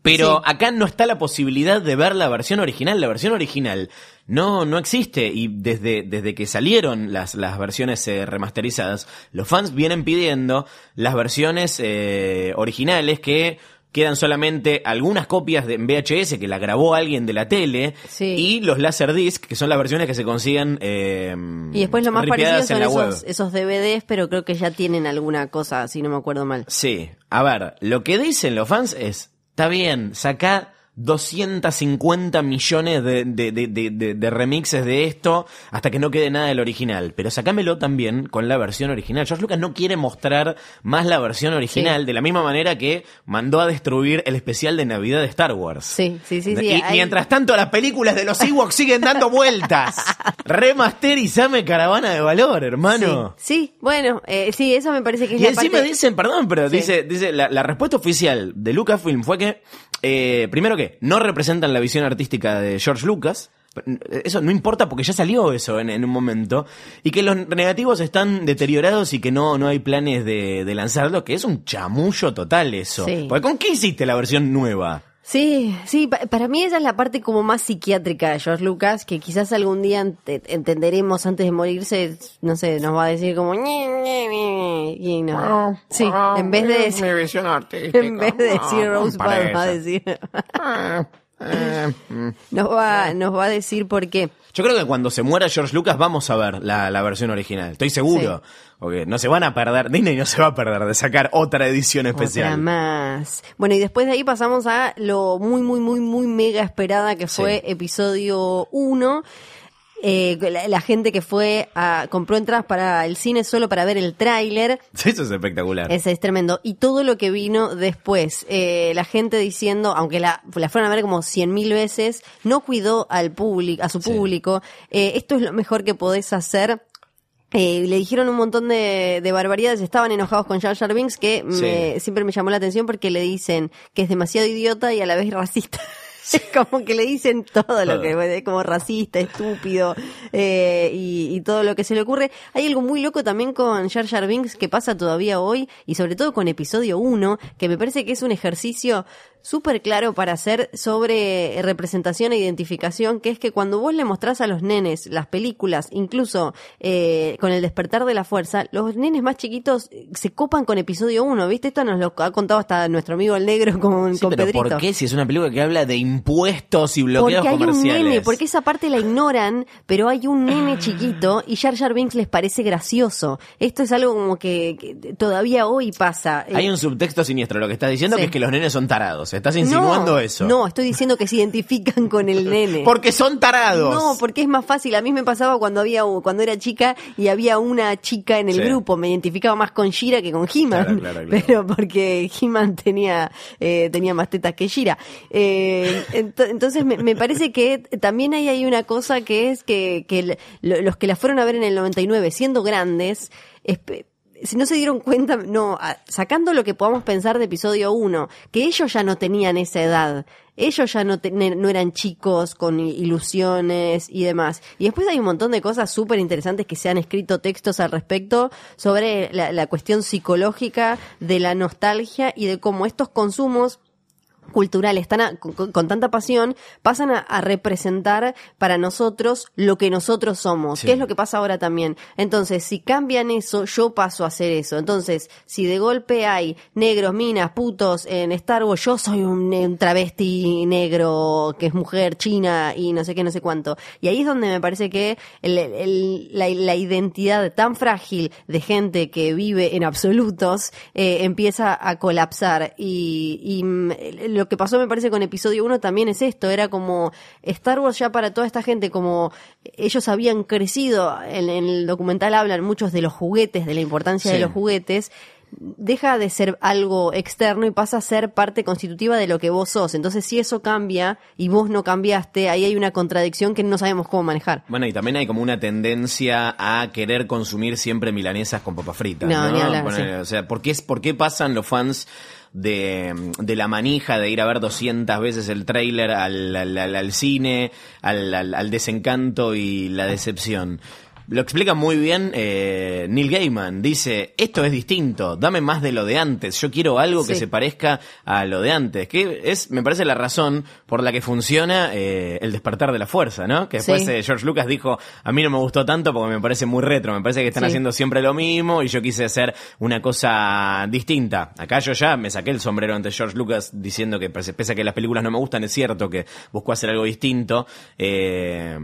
pero acá no está la posibilidad de ver la versión original. La versión original no, no existe. Y desde, desde que salieron las, las versiones eh, remasterizadas, los fans vienen pidiendo las versiones eh, originales que quedan solamente algunas copias de, en VHS que la grabó alguien de la tele y los Laserdisc, que son las versiones que se consiguen eh, Y después lo más parecido son esos, esos, DVDs, pero creo que ya tienen alguna cosa, si no me acuerdo mal. Sí, a ver, lo que dicen los fans es, está bien, saca 250 millones de, de, de, de, remixes de esto hasta que no quede nada del original. Pero sacámelo también con la versión original. George Lucas no quiere mostrar más la versión original de la misma manera que mandó a destruir el especial de Navidad de Star Wars. Sí, sí, sí. y mientras tanto las películas de los Ewoks siguen dando vueltas. (laughs) Remasterizame Caravana de Valor, hermano. Sí, bueno, eh, sí, eso me parece que es Y encima dicen, perdón, pero dice, dice la, la respuesta oficial de Lucasfilm fue que, eh, primero que no representan la visión artística de George Lucas. Eso no importa porque ya salió eso en, en un momento. Y que los negativos están deteriorados y que no, no hay planes de, de lanzarlo, que es un chamullo total eso. Sí. Porque ¿con qué hiciste la versión nueva? Sí, sí, pa- para mí esa es la parte como más psiquiátrica de George Lucas, que quizás algún día ent- entenderemos antes de morirse, no sé, nos va a decir como... "Ñe, ñe, ñe", Y no. Sí, en vez de decir, visión (laughs) artística. en vez de decir Rosebud, va a decir... Nos va, nos va a decir por qué. Yo creo que cuando se muera George Lucas vamos a ver la, la versión original. Estoy seguro. Porque no se van a perder, Disney no se va a perder de sacar otra edición Otra especial. más. Bueno, y después de ahí pasamos a lo muy, muy, muy, muy mega esperada que Sí. fue episodio 1. Eh, la, la gente que fue a, compró entradas para el cine solo para ver el tráiler. (laughs) Eso es espectacular. Ese es tremendo. Y todo lo que vino después. Eh, la gente diciendo, aunque la, la fueron a ver como cien mil veces, no cuidó al público, a su Sí. público. Eh, esto es lo mejor que podés hacer. Eh, le dijeron un montón de, de barbaridades, estaban enojados con Jar Jar Binks, que me- siempre me llamó la atención porque le dicen que es demasiado idiota y a la vez racista. (laughs) Como que le dicen todo lo que es como racista, estúpido eh, y, y todo lo que se le ocurre. Hay algo muy loco también con Jar Jar Binks que pasa todavía hoy y sobre todo con episodio 1, que me parece que es un ejercicio súper claro para hacer sobre representación e identificación, que es que cuando vos le mostrás a los nenes las películas, incluso eh, con el despertar de la fuerza, los nenes más chiquitos eh, se copan con episodio 1, ¿viste? Esto nos lo ha contado hasta nuestro amigo el negro con, Sí, con pero Pedrito. ¿por qué si es una película que habla de impuestos y bloqueos Porque hay un comerciales? nene, porque esa parte la ignoran, pero hay un nene chiquito y Jar Jar Binks les parece gracioso. Esto es algo como que, que todavía hoy pasa. Eh, Hay un subtexto siniestro, lo que estás diciendo Sí. que es que los nenes son tarados. Estás insinuando no, eso. No, estoy diciendo que se identifican con el (laughs) nene. Porque son tarados. No, porque es más fácil. A mí me pasaba cuando había cuando era chica y había una chica en el Sí. grupo. Me identificaba más con Shira que con He-Man. Claro, claro, claro. (laughs) Pero porque He-Man tenía, eh, tenía más tetas que Shira. Eh, ent- entonces me, me parece que también hay ahí una cosa que es que, que los que la fueron a ver en el 99 siendo grandes, si no se dieron cuenta, no, sacando lo que podamos pensar de episodio 1, que ellos ya no tenían esa edad. Ellos ya no, te- no eran chicos con ilusiones y demás. Y después hay un montón de cosas súper interesantes que se han escrito textos al respecto sobre la cuestión psicológica de la nostalgia y de cómo estos consumos culturales tan a- con, tanta pasión pasan a, a representar para nosotros lo que nosotros somos, Sí. que es lo que pasa ahora también. Entonces, si cambian eso, yo paso a hacer eso. Entonces, si de golpe hay negros, minas, putos en Star Wars, yo soy un, travesti negro que es mujer china y no sé qué, no sé cuánto. Y ahí es donde me parece que el- el- la, la identidad tan frágil de gente que vive en absolutos eh, empieza a colapsar. Y, y, mm, lo que pasó me parece con episodio 1 también es esto, era como Star Wars ya para toda esta gente, como ellos habían crecido, en, en el documental hablan muchos de los juguetes, de la importancia de los juguetes, deja de ser algo externo y pasa a ser parte constitutiva de lo que vos sos. Entonces, si eso cambia y vos no cambiaste, ahí hay una contradicción que no sabemos cómo manejar. Bueno, y también hay como una tendencia a querer consumir siempre milanesas con papas fritas. No, No, ni hablar, sí. O sea, ¿por qué, ¿por qué pasan los fans de, de la manija de ir a ver 200 veces el tráiler al, al, al- al cine, al, al- al desencanto y la decepción? Lo explica muy bien eh, Neil Gaiman. Dice, esto es distinto, dame más de lo de antes. Yo quiero algo que se parezca a lo de antes. Que es, me parece, la razón por la que funciona eh, el despertar de la fuerza, ¿no? Que después Sí. eh, George Lucas dijo, a mí no me gustó tanto porque me parece muy retro, me parece que están Sí. haciendo siempre lo mismo y yo quise hacer una cosa distinta. Acá yo ya me saqué el sombrero ante George Lucas diciendo que pese pese a que las películas no me gustan, es cierto que buscó hacer algo distinto. Eh,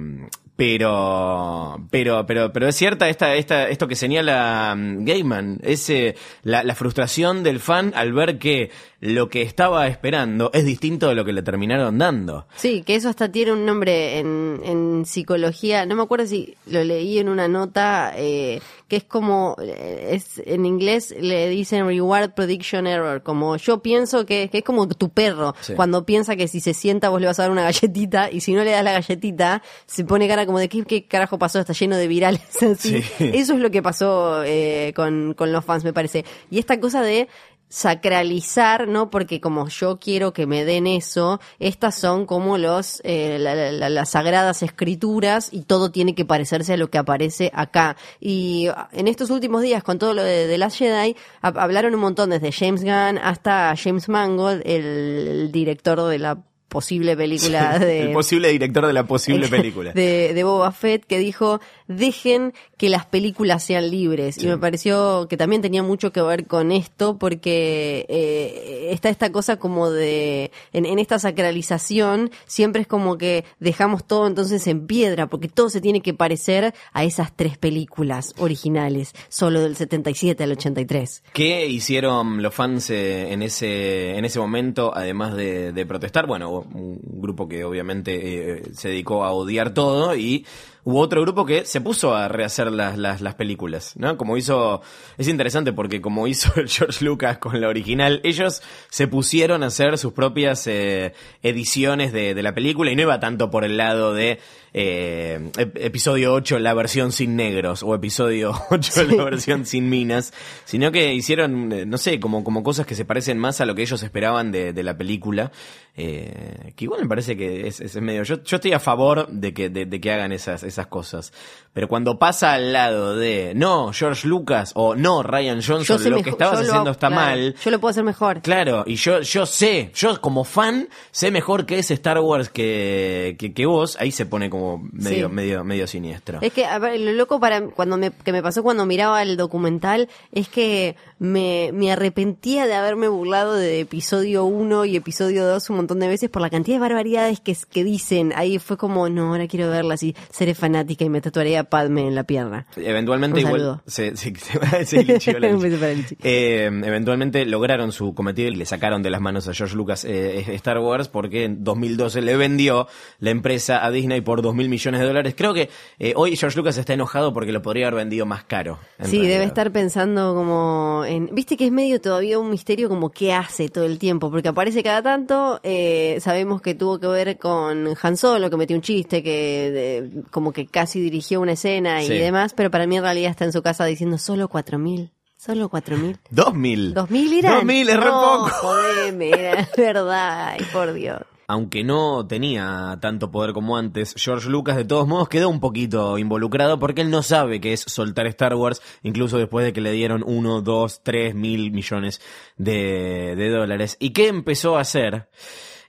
pero, pero, pero, pero es cierta esta, esta, esto que señala mm, Gaiman, es eh, la, la frustración del fan al ver que lo que estaba esperando es distinto de lo que le terminaron dando. Sí, que eso hasta tiene un nombre en, en psicología. No me acuerdo si lo leí en una nota eh, que es como, eh, es en inglés le dicen reward prediction error, como yo pienso que, que es como tu perro, Sí. cuando piensa que si se sienta vos le vas a dar una galletita y si no le das la galletita se pone cara como de ¿qué, qué carajo pasó? Está lleno de virales (laughs) así. Sí. Eso es lo que pasó eh, con, con los fans, me parece. Y esta cosa de sacralizar, ¿no? Porque como yo quiero que me den eso, estas son como los eh, la- la- la- las sagradas escrituras y todo tiene que parecerse a lo que aparece acá. Y ah, en estos últimos días, con todo lo de, de las Jedi, hab- hablaron un montón, desde James Gunn hasta James Mangold, el, el director de la posible película de El posible director de la posible (laughs) película. de, de Boba Fett que dijo dejen que las películas sean libres y me pareció que también tenía mucho que ver con esto porque eh, está esta cosa como de en, en esta sacralización siempre es como que dejamos todo entonces en piedra porque todo se tiene que parecer a esas tres películas originales solo del 77 al 83 ¿Qué hicieron los fans eh, en ese en ese momento, además de, de protestar? Bueno, hubo un grupo que obviamente eh, se dedicó a odiar todo y hubo otro grupo que se puso a rehacer las, las, las películas, ¿no? Como hizo, es interesante porque como hizo (laughs) George Lucas con la original, ellos se pusieron a hacer sus propias eh, ediciones de, de la película y no iba tanto por el lado de eh, ep- episodio 8 la versión sin negros o episodio (laughs) 8 la versión sin minas, sino que hicieron, eh, no sé, como, como cosas que se parecen más a lo que ellos esperaban de, de la película, eh, que igual me parece que es, es medio... Yo, yo estoy a favor de que, de, de que hagan esas, esas cosas, pero cuando pasa al lado de, no, George Lucas o no, Ryan Johnson, lo que estabas lo haciendo está claro, mal, yo lo puedo hacer mejor Claro, y yo, yo sé, yo como fan, sé mejor que ese Star Wars que, que, que vos, ahí se pone como medio, Sí. medio, medio siniestro. Es que a ver, lo loco para cuando me, que me pasó cuando miraba el documental es que me, me arrepentía de haberme burlado de episodio 1 y episodio 2 un montón de veces por la cantidad de barbaridades que, que dicen. Ahí fue como, no, ahora quiero verlas y seré fanática y me tatuaré a Padme en la pierna. Eventualmente Un igual (laughs) se, se- se- se lichió. (laughs) Eh, eventualmente lograron su cometido y le sacaron de las manos a George Lucas eh, Star Wars porque en 2012 le vendió la empresa a Disney por 2 mil millones de dólares. Creo que eh, hoy George Lucas está enojado porque lo podría haber vendido más caro. Sí, debe estar pensando como en... Viste que es medio todavía un misterio como qué hace todo el tiempo, porque aparece cada tanto, eh, sabemos que tuvo que ver con Han Solo, que metió un chiste, que de- como que casi dirigió una escena y Sí. demás, pero para mí en realidad está en su casa diciendo solo cuatro mil, solo cuatro mil. (laughs) Dos mil. ¿Dos mil eran? Dos mil es re no, poco. jodeme, era (laughs) verdad, ay, por Dios. Aunque no tenía tanto poder como antes, George Lucas de todos modos quedó un poquito involucrado porque él no sabe qué es soltar Star Wars, incluso después de que le dieron uno, dos, tres mil millones de, de dólares. ¿Y qué empezó a hacer?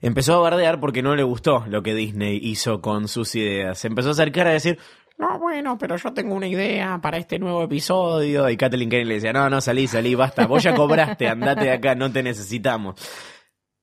Empezó a bardear porque no le gustó lo que Disney hizo con sus ideas. Se empezó a acercar a decir, no, bueno, pero yo tengo una idea para este nuevo episodio. Y Kathleen Kennedy le decía, no, no, salí, salí, basta, vos ya cobraste, andate de acá, no te necesitamos.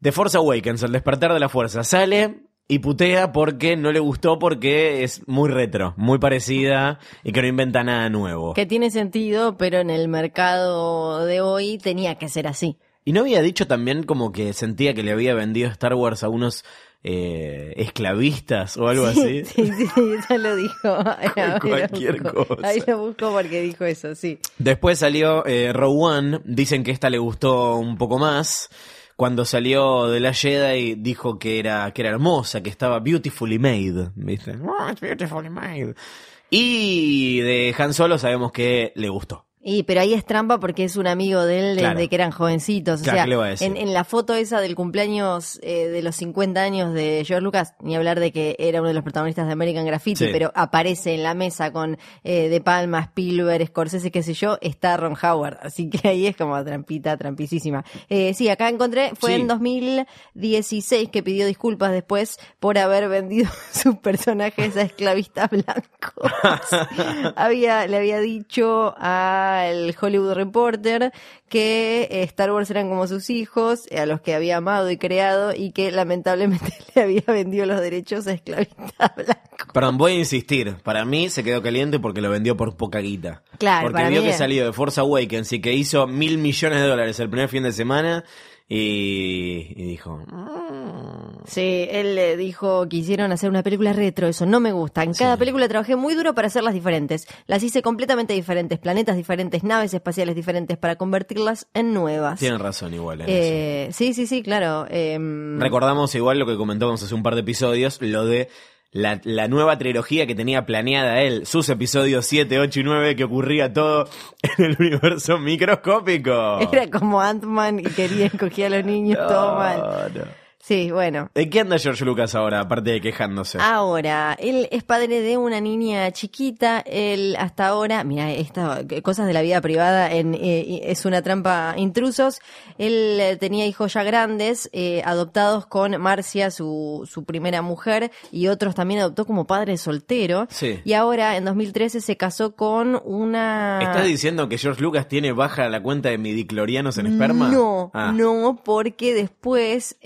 The Force Awakens, el despertar de la fuerza, sale y putea porque no le gustó porque es muy retro, muy parecida y que no inventa nada nuevo. Que tiene sentido, pero en el mercado de hoy tenía que ser así. Y no había dicho también como que sentía que le había vendido Star Wars a unos eh, esclavistas o algo así. Sí, sí, eso lo dijo. (laughs) Cualquier lo cosa. Ahí lo busco porque dijo eso, sí. Después salió eh, Rogue One, dicen que esta le gustó un poco más. Cuando salió de la Jedi dijo que era, que era hermosa, que estaba beautifully made, ¿viste? Oh, it's beautifully made. Y de Han Solo sabemos que le gustó. Y, pero ahí es trampa porque es un amigo de él Claro. desde que eran jovencitos. O Claro, sea, ¿qué le va a decir? en, en la foto esa del cumpleaños eh, de los 50 años de George Lucas, ni hablar de que era uno de los protagonistas de American Graffiti, Sí. pero aparece en la mesa con eh, De Palma, Spielberg, Scorsese, qué sé yo, está Ron Howard. Así que ahí es como trampita, trampicísima. Eh, sí, acá encontré, fue Sí. en 2016 que pidió disculpas después por haber vendido (laughs) sus personajes a esclavistas blancos. (laughs) había, le había dicho al Hollywood Reporter que eh, Star Wars eran como sus hijos, eh, a los que había amado y creado, y que lamentablemente (laughs) le había vendido los derechos a esclavistas blancos. Perdón, voy a insistir. Para mí se quedó caliente porque lo vendió por poca guita. Claro, Porque vio que es. salió de Force Awakens y que hizo mil millones de dólares el primer fin de semana y, y dijo... "Mm". Sí, él le dijo que hicieron hacer una película retro, eso no me gusta. En cada película trabajé muy duro para hacerlas diferentes. Las hice completamente diferentes, planetas diferentes, naves espaciales diferentes para convertirlas en nuevas. Tienen razón igual en eso. Eh, sí, sí, sí, claro. em, Recordamos igual lo que comentábamos hace un par de episodios, lo de la, la nueva trilogía que tenía planeada él, sus episodios 7, 8 y 9, que ocurría todo (laughs) en el universo microscópico. Era como Ant-Man y quería escoger a los niños (laughs) todo mal. no. Sí, bueno. ¿De qué anda George Lucas ahora, aparte de quejándose? Ahora, él es padre de una niña chiquita. Él hasta ahora, mira, esta cosas de la vida privada en, eh, es una trampa intrusos. Él eh, tenía hijos ya grandes, eh, adoptados con Marcia, su, su primera mujer, y otros también adoptó como padre soltero. Sí. Y ahora, en 2013, se casó con una. ¿Estás diciendo que George Lucas tiene baja la cuenta de midiclorianos en esperma? No, Ah. no, porque después,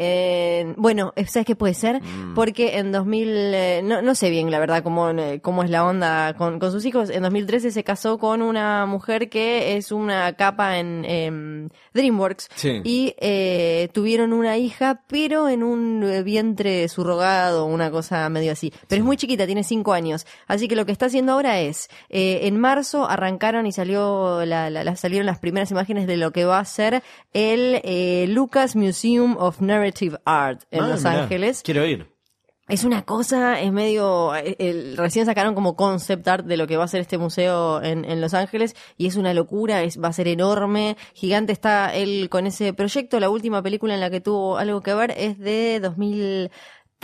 en- bueno, ¿sabes qué puede ser? Mm. Porque en 2000, eh, no, no sé bien la verdad cómo, eh, cómo es la onda con, con sus hijos, en 2013 se casó con una mujer que es una capa en em, DreamWorks Sí. y eh, tuvieron una hija, pero en un eh, vientre surrogado, una cosa medio así. Pero es muy chiquita, tiene cinco años. Así que lo que está haciendo ahora es, eh, en marzo arrancaron y salió la, la- la- salieron las primeras imágenes de lo que va a ser el eh, Lucas Museum of Narrative Art en Ah, Los mirá, Ángeles. Quiero ir. Es una cosa, es medio. eh, el- recién sacaron como concept art de lo que va a ser este museo en, en Los Ángeles y es una locura, es, va a ser enorme. Gigante está él con ese proyecto. La última película en la que tuvo algo que ver es de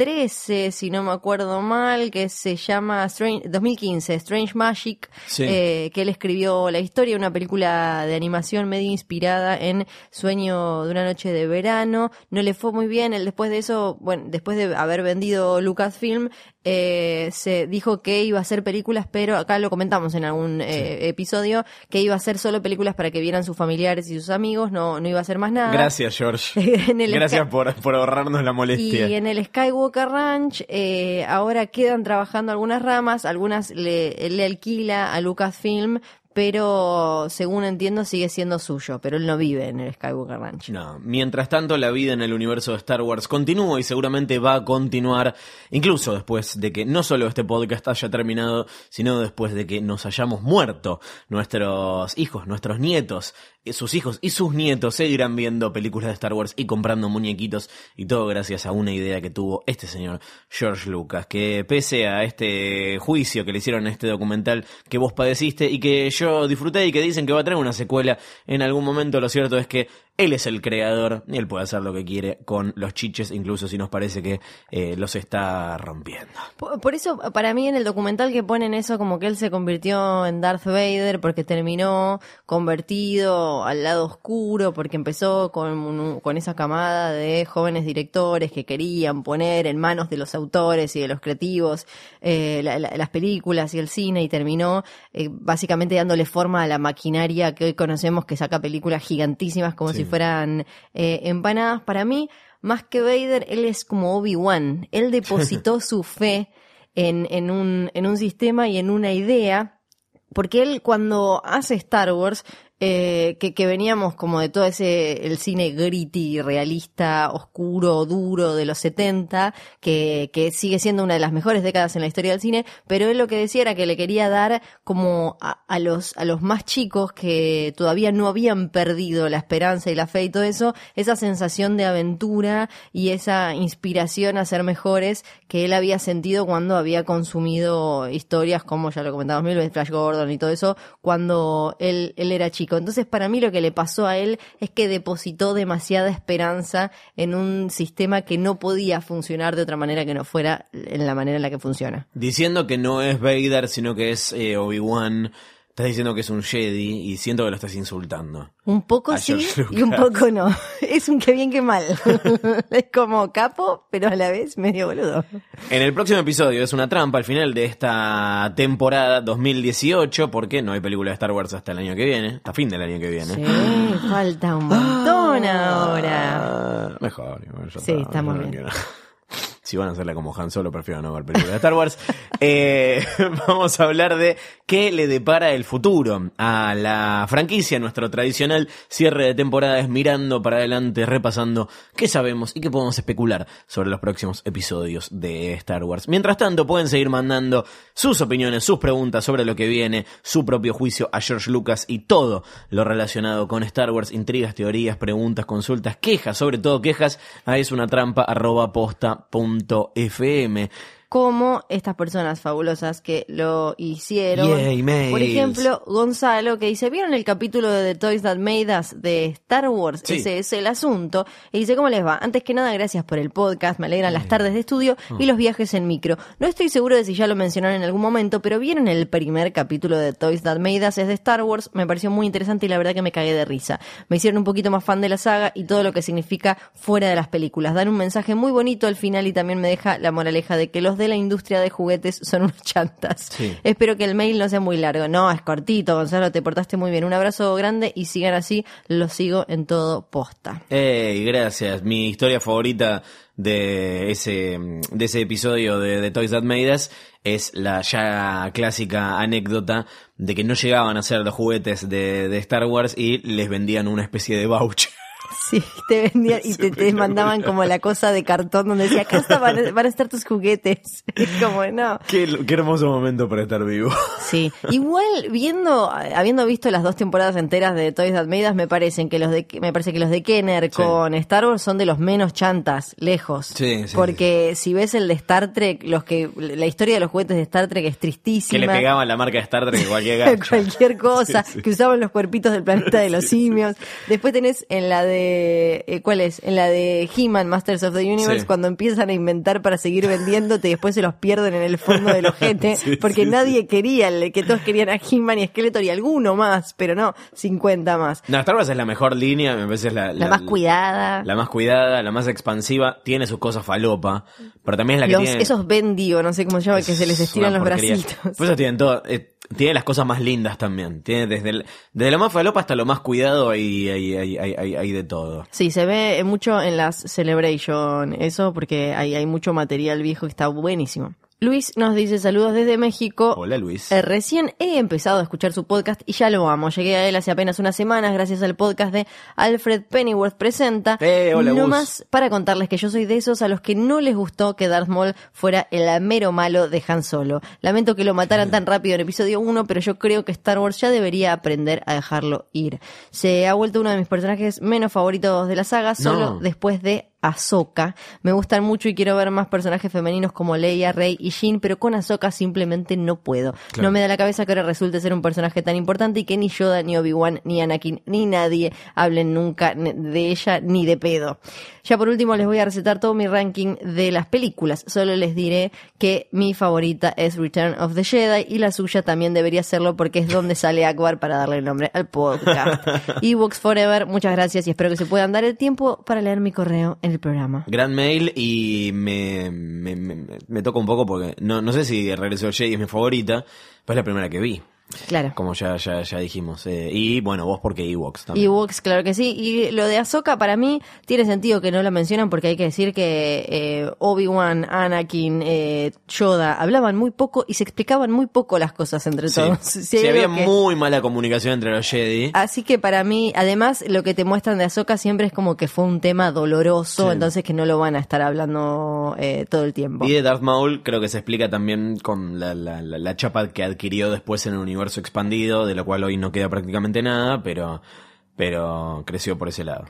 2013, si no me acuerdo mal, que se llama Strange, 2015, Strange Magic, Sí. eh, que él escribió la historia, una película de animación medio inspirada en Sueño de una noche de verano. No le fue muy bien, él después de eso, bueno, después de haber vendido Lucasfilm, eh, se dijo que iba a hacer películas, pero acá lo comentamos en algún eh, episodio, que iba a hacer solo películas para que vieran sus familiares y sus amigos, no, no iba a hacer más nada. Gracias, George. (laughs) Gracias por, por ahorrarnos la molestia. y en el Skywalker Ranch eh, ahora quedan trabajando algunas ramas, algunas le, le alquila a Lucasfilm, pero según entiendo sigue siendo suyo, pero él no vive en el Skywalker Ranch. No, mientras tanto la vida en el universo de Star Wars continúa y seguramente va a continuar, incluso después de que no solo este podcast haya terminado, sino después de que nos hayamos muerto. Nuestros hijos, nuestros nietos, sus hijos y sus nietos seguirán viendo películas de Star Wars y comprando muñequitos y todo gracias a una idea que tuvo este señor George Lucas, que pese a este juicio que le hicieron a este documental que vos padeciste y que yo disfruté y que dicen que va a traer una secuela en algún momento, lo cierto es que él es el creador y él puede hacer lo que quiere con los chiches, incluso si nos parece que eh, los está rompiendo. Por, por eso, para mí en el documental que ponen eso como que él se convirtió en Darth Vader porque terminó convertido al lado oscuro, porque empezó con, un- con esa camada de jóvenes directores que querían poner en manos de los autores y de los creativos eh, la- la- las películas y el cine y terminó eh, básicamente dándole forma a la maquinaria que hoy conocemos que saca películas gigantísimas como Sí. si fueran eh, empanadas. Para mí, más que Vader, él es como Obi-Wan. Él depositó (laughs) su fe en, en, un, en un sistema y en una idea, porque él cuando hace Star Wars, eh, que, que veníamos como de todo ese, el cine gritty, realista, oscuro, duro de los 70, que, que sigue siendo una de las mejores décadas en la historia del cine, pero él lo que decía era que le quería dar como a, a los, a los más chicos que todavía no habían perdido la esperanza y la fe y todo eso, esa sensación de aventura y esa inspiración a ser mejores que él había sentido cuando había consumido historias como ya lo comentamos mil veces, Flash Gordon y todo eso, cuando él, él era chico. Entonces para mí lo que le pasó a él es que depositó demasiada esperanza en un sistema que no podía funcionar de otra manera que no fuera en la manera en la que funciona. Diciendo que no es Vader, sino que es eh, Obi-Wan, estás diciendo que es un Jedi y siento que lo estás insultando. Un poco sí y un poco no. (laughs) Es un que bien que mal. (laughs) es como capo, pero a la vez medio boludo. En el próximo episodio es una trampa al final de esta temporada 2018, porque no hay película de Star Wars hasta el año que viene, hasta fin del año que viene. Sí, falta un montón ahora. Ah, mejor. Sí, no bien. Si van a hacerla como Han Solo, prefiero no ver películas de Star Wars. (laughs) Eh, (laughs) vamos a hablar de qué le depara el futuro a la franquicia, nuestro tradicional cierre de temporadas, mirando para adelante, repasando qué sabemos y qué podemos especular sobre los próximos episodios de Star Wars. Mientras tanto, pueden seguir mandando sus opiniones, sus preguntas sobre lo que viene, su propio juicio a George Lucas y todo lo relacionado con Star Wars, intrigas, teorías, preguntas, consultas, quejas, sobre todo quejas, a es una trampa arroba posta fm. Como estas personas fabulosas que lo hicieron. Por ejemplo, Gonzalo que dice, ¿vieron el capítulo de The Toys That Made Us de Star Wars? Sí. Ese es el asunto. Y dice, ¿cómo les va? Antes que nada, gracias por el podcast, me alegran las tardes de estudio y los viajes en micro. No estoy seguro de si ya lo mencionaron en algún momento, pero vieron el primer capítulo de Toys That Made Us, es de Star Wars, me pareció muy interesante y la verdad que me cagué de risa. Me hicieron un poquito más fan de la saga y todo lo que significa fuera de las películas. Dan un mensaje muy bonito al final y también me deja la moraleja de que los de la industria de juguetes son (laughs) unos chantas. Sí. Espero que el mail no sea muy largo. No, es cortito, Gonzalo, te portaste muy bien. Un abrazo grande y sigan así, los sigo en todo posta. Ey, gracias. Mi historia favorita de ese, de ese episodio de, de Toys That Made Us es la ya clásica anécdota de que no llegaban a ser los juguetes de, de Star Wars y les vendían una especie de voucher. Sí, te vendían y te, te mandaban como la cosa de cartón donde decía, acá está, van, a- van a estar tus juguetes. (laughs) Es como, no. qué, qué hermoso momento para estar vivo. Sí, igual viendo, habiendo visto las dos temporadas enteras de Toys That Made Us, me parecen que los de, me parece que los de Kenner Sí. con Star Wars son de los menos chantas, lejos. Sí, sí, Porque si ves el de Star Trek, los que, la historia de los juguetes de Star Trek es Que tristísima. le pegaban la marca de Star Trek a cualquier (laughs) cualquier cosa, Sí, sí. que usaban los cuerpitos del planeta de (laughs) los simios. Después tenés en la de, eh, ¿cuál es? En la de He-Man, Masters of the Universe, Sí. cuando empiezan a inventar para seguir vendiéndote y después se los pierden en el fondo del ojete, (laughs) Sí, porque sí, nadie quería, que todos querían a He-Man y Skeletor y alguno más, pero no, 50 más. No, Star Wars es la mejor línea, me parece es la, La, más cuidada. La más cuidada, la más expansiva, tiene sus cosas falopa, pero también es la que los, tiene... esos bendio, no sé cómo se llama, que se les Es estiran los porquería. bracitos. Por eso tienen todo, eh, tiene las cosas más lindas también. Tiene desde, desde lo más falopa hasta lo más cuidado hay, hay, hay- hay de todo. Sí, se ve mucho en las Celebration, eso, porque hay, hay mucho material viejo que está buenísimo. Luis nos dice saludos desde México. Hola Luis. Eh, recién he empezado a escuchar su podcast y ya lo amo. Llegué a él hace apenas unas semanas gracias al podcast de Alfred Pennyworth Presenta. Eh, hola, no más para contarles que yo soy de esos a los que no les gustó que Darth Maul fuera el mero malo de Han Solo. Lamento que lo mataran tan rápido en episodio 1, pero yo creo que Star Wars ya debería aprender a dejarlo ir. Se ha vuelto uno de mis personajes menos favoritos de la saga, solo No. después de Ahsoka. Me gustan mucho y quiero ver más personajes femeninos como Leia, Rey y Jin, pero con Ahsoka simplemente no puedo. Claro. No me da la cabeza que ahora resulte ser un personaje tan importante y que ni Yoda, ni Obi-Wan, ni Anakin, ni nadie hablen nunca de ella ni de pedo. Ya por último les voy a recetar todo mi ranking de las películas. Solo les diré que mi favorita es Return of the Jedi y la suya también debería serlo porque es donde sale Akbar para darle el nombre al podcast. (laughs) Ebooks Forever, muchas gracias y espero que se puedan dar el tiempo para leer mi correo en el programa. Gran mail y me, me, me, me toca un poco porque no, no sé si Regreso del Jedi es mi favorita, pero es la primera que vi, Claro. como ya, ya, ya dijimos. Eh, y bueno, vos porque Ewoks también. Ewoks, claro que sí. Y lo de Ahsoka para mí tiene sentido que no la mencionan porque hay que decir que eh, Obi-Wan, Anakin, eh, Yoda hablaban muy poco y se explicaban muy poco las cosas entre Sí. todos. (laughs) Sí, hay había que- muy mala comunicación entre los Jedi. Así que para mí, además, lo que te muestran de Ahsoka siempre es como que fue un tema doloroso, Sí. entonces que no lo van a estar hablando eh, todo el tiempo. Y de Darth Maul creo que se explica también con la, la, la, la chapa que adquirió después en el universo expandido, de lo cual hoy no queda prácticamente nada, pero, pero creció por ese lado.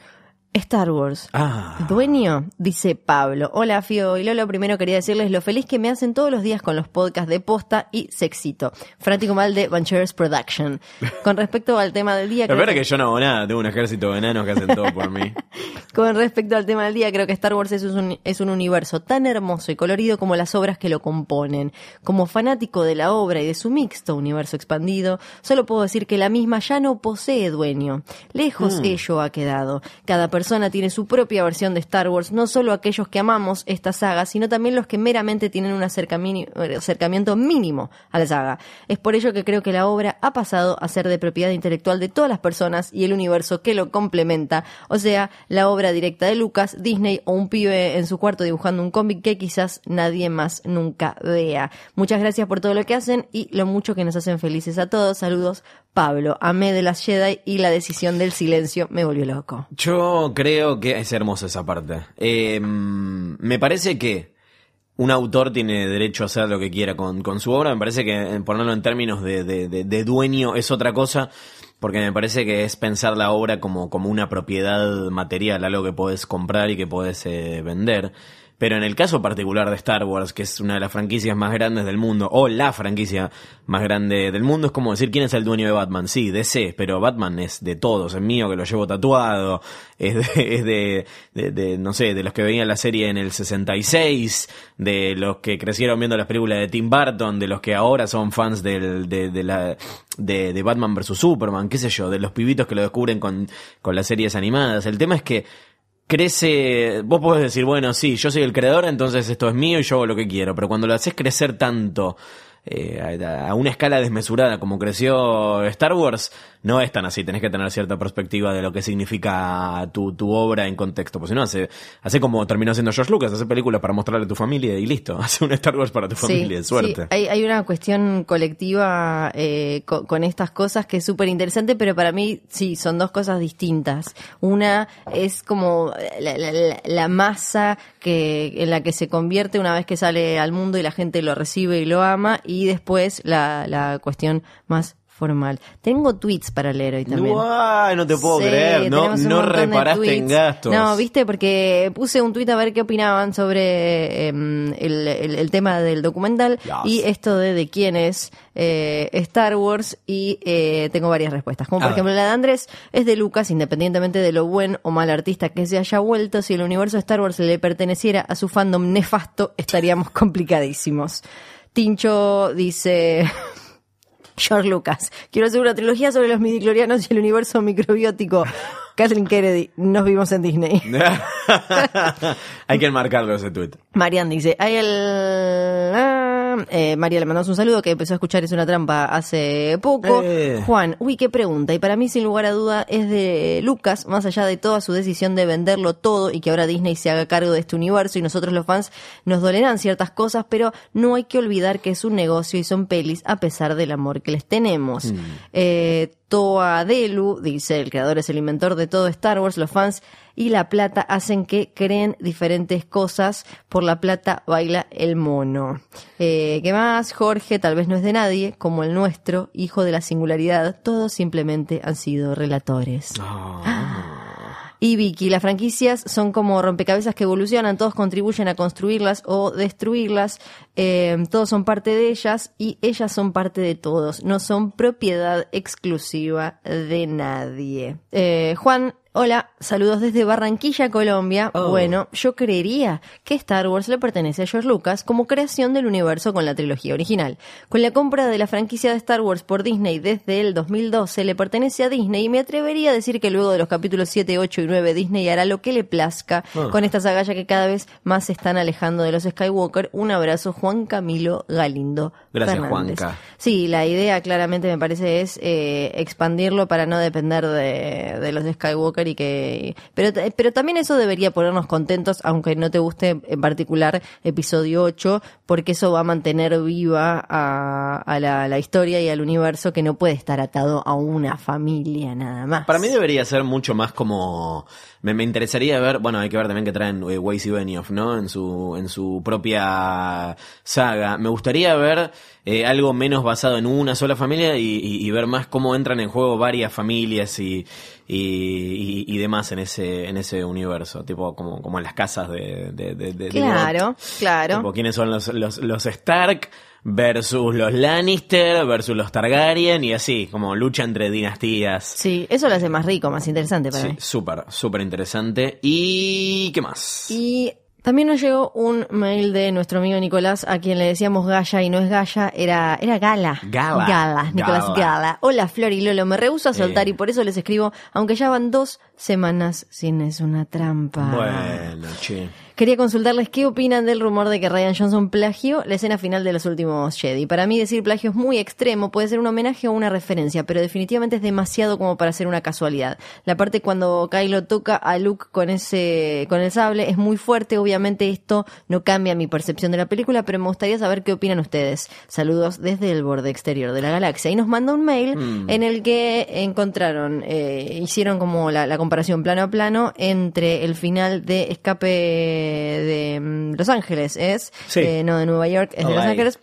Star Wars. Ah, Dueño, dice Pablo. Hola Fio y Lolo, primero quería decirles lo feliz que me hacen todos los días con los podcasts de posta y sexito. Fanático mal de Banchers Production. Con respecto al tema del día, creo verdad es que yo no hago nada, tengo un ejército de enanos que hacen todo por mí. (laughs) Con respecto al tema del día, creo que Star Wars es un, es un universo tan hermoso y colorido como las obras que lo componen. Como fanático de la obra y de su mixto universo expandido, solo puedo decir que la misma ya no posee dueño. Lejos ello ha quedado. Cada persona tiene su propia versión de Star Wars, no solo aquellos que amamos esta saga, sino también los que meramente tienen un acercami- acercamiento mínimo a la saga. Es por ello que creo que la obra ha pasado a ser de propiedad intelectual de todas las personas y el universo que lo complementa, o sea, la obra directa de Lucas, Disney o un pibe en su cuarto dibujando un cómic que quizás nadie más nunca vea. Muchas gracias por todo lo que hacen y lo mucho que nos hacen felices a todos. Saludos, Pablo. Amé de las Jedi y la decisión del silencio me volvió loco. Yo creo que es hermosa esa parte. Eh, me parece que un autor tiene derecho a hacer lo que quiera con, con su obra. Me parece que eh, ponerlo en términos de, de- de- de dueño es otra cosa, porque me parece que es pensar la obra como, como una propiedad material, algo que podés comprar y que podés eh, vender. Pero en el caso particular de Star Wars, que es una de las franquicias más grandes del mundo, o la franquicia más grande del mundo, es como decir quién es el dueño de Batman. Sí, DC, pero Batman es de todos, es mío que lo llevo tatuado, es de, (laughs) es de, de, de, no sé, de los que veían la serie en el 66, de los que crecieron viendo las películas de Tim Burton, de los que ahora son fans de la, de, de Batman vs. Superman, qué sé yo, de los pibitos que lo descubren con, con las series animadas. El tema es que crece, vos podés decir, bueno, sí, yo soy el creador, entonces esto es mío y yo hago lo que quiero, pero cuando lo haces crecer tanto eh, a, a una escala desmesurada como creció Star Wars, no es tan así, tenés que tener cierta perspectiva de lo que significa tu, tu obra en contexto, pues si no, hace, hace como terminó haciendo George Lucas, hace películas para mostrarle a tu familia y listo, (laughs) hace un Star Wars para tu familia, Sí, suerte. sí. Hay, hay una cuestión colectiva eh, co- con, estas cosas que es súper interesante, pero para mí sí, son dos cosas distintas. Una es como la, la- la- la masa que en la que se convierte una vez que sale al mundo y la gente lo recibe y lo ama, y después la, la cuestión más formal. Tengo tweets para leer hoy también. No te puedo Sí, creer, no, no reparaste en gastos. No, viste, porque puse un tweet a ver qué opinaban sobre em, el, el- el tema del documental Yes. y esto de de quién es eh, Star Wars y eh, tengo varias respuestas. Como A por ver. ejemplo la de Andrés es de Lucas, independientemente de lo buen o mal artista que se haya vuelto, si el universo de Star Wars le perteneciera a su fandom nefasto, estaríamos (laughs) complicadísimos. Tincho dice... (laughs) George Lucas. Quiero hacer una trilogía sobre los midiclorianos y el universo microbiótico. (laughs) Kathleen Kennedy, nos vimos en Disney. (laughs) Hay que enmarcarlo ese tweet. Marian dice, hay el... eh, María le mandamos un saludo que empezó a escuchar Es una trampa hace poco. Eh. Juan, uy, qué pregunta. Y para mí, sin lugar a duda, es de Lucas, más allá de toda su decisión de venderlo todo y que ahora Disney se haga cargo de este universo y nosotros los fans nos dolerán ciertas cosas, pero no hay que olvidar que es un negocio y son pelis a pesar del amor que les tenemos. Eh, Toa Delu dice, el creador es el inventor de todo Star Wars, los fans y la plata hacen que creen diferentes cosas, por la plata baila el mono. Eh, ¿Qué más? Jorge tal vez no es de nadie, como el nuestro, hijo de la singularidad, todos simplemente han sido relatores. Y Vicky, las franquicias son como rompecabezas que evolucionan, todos contribuyen a construirlas o destruirlas, eh, todos son parte de ellas y ellas son parte de todos, no son propiedad exclusiva de nadie. Eh, Juan, hola, saludos desde Barranquilla, Colombia. Oh. Bueno, yo creería que Star Wars le pertenece a George Lucas como creación del universo con la trilogía original. Con la compra de la franquicia de Star Wars por Disney desde el 2012 le pertenece a Disney y me atrevería a decir que luego de los capítulos 7, 8 y 9 Disney hará lo que le plazca Ah. con esta saga ya que cada vez más se están alejando de los Skywalker. Un abrazo Juan Camilo Galindo. Gracias, Fernández. Juanca. Sí, la idea claramente me parece es eh, expandirlo para no depender de, de los de Skywalker y que... Pero, pero también eso debería ponernos contentos, aunque no te guste en particular episodio 8, porque eso va a mantener viva a, a la, la historia y al universo que no puede estar atado a una familia nada más. Para mí debería ser mucho más como... Me, me interesaría ver, bueno, hay que ver también que traen eh, Weiss y Benioff, ¿no? En su, en su propia saga. Me gustaría ver eh, algo menos basado en una sola familia y, y- y ver más cómo entran en juego varias familias y, y, demás en ese, en ese universo. Tipo, como, como en las casas de... de, de- de- de Claro, claro. Tipo, quiénes son los, los, los Stark versus los Lannister versus los Targaryen y así, como lucha entre dinastías. Sí, eso lo hace más rico, más interesante para Sí, mí. súper, súper interesante. ¿Y qué más? Y también nos llegó un mail de nuestro amigo Nicolás, a quien le decíamos Gaya y no es Gaya, era, era Gala. Gala. Gala, Nicolás Gala. Gala. Hola Flor y Lolo, me rehuso a soltar Eh. y por eso les escribo, aunque ya van dos semanas sin es una trampa. Bueno, che. Quería consultarles qué opinan del rumor de que Ryan Johnson plagió la escena final de los últimos Jedi. Para mí decir plagio es muy extremo, puede ser un homenaje o una referencia, pero definitivamente es demasiado como para ser una casualidad. La parte cuando Kylo toca a Luke con ese con el sable es muy fuerte, obviamente esto no cambia mi percepción de la película, pero me gustaría saber qué opinan ustedes. Saludos desde el borde exterior de la galaxia. Y nos manda un mail en el que encontraron, eh, hicieron como la, la comparación plano a plano entre el final de Escape de mm, Los Ángeles, es, Sí. eh, no de Nueva York, es de Los. Ángeles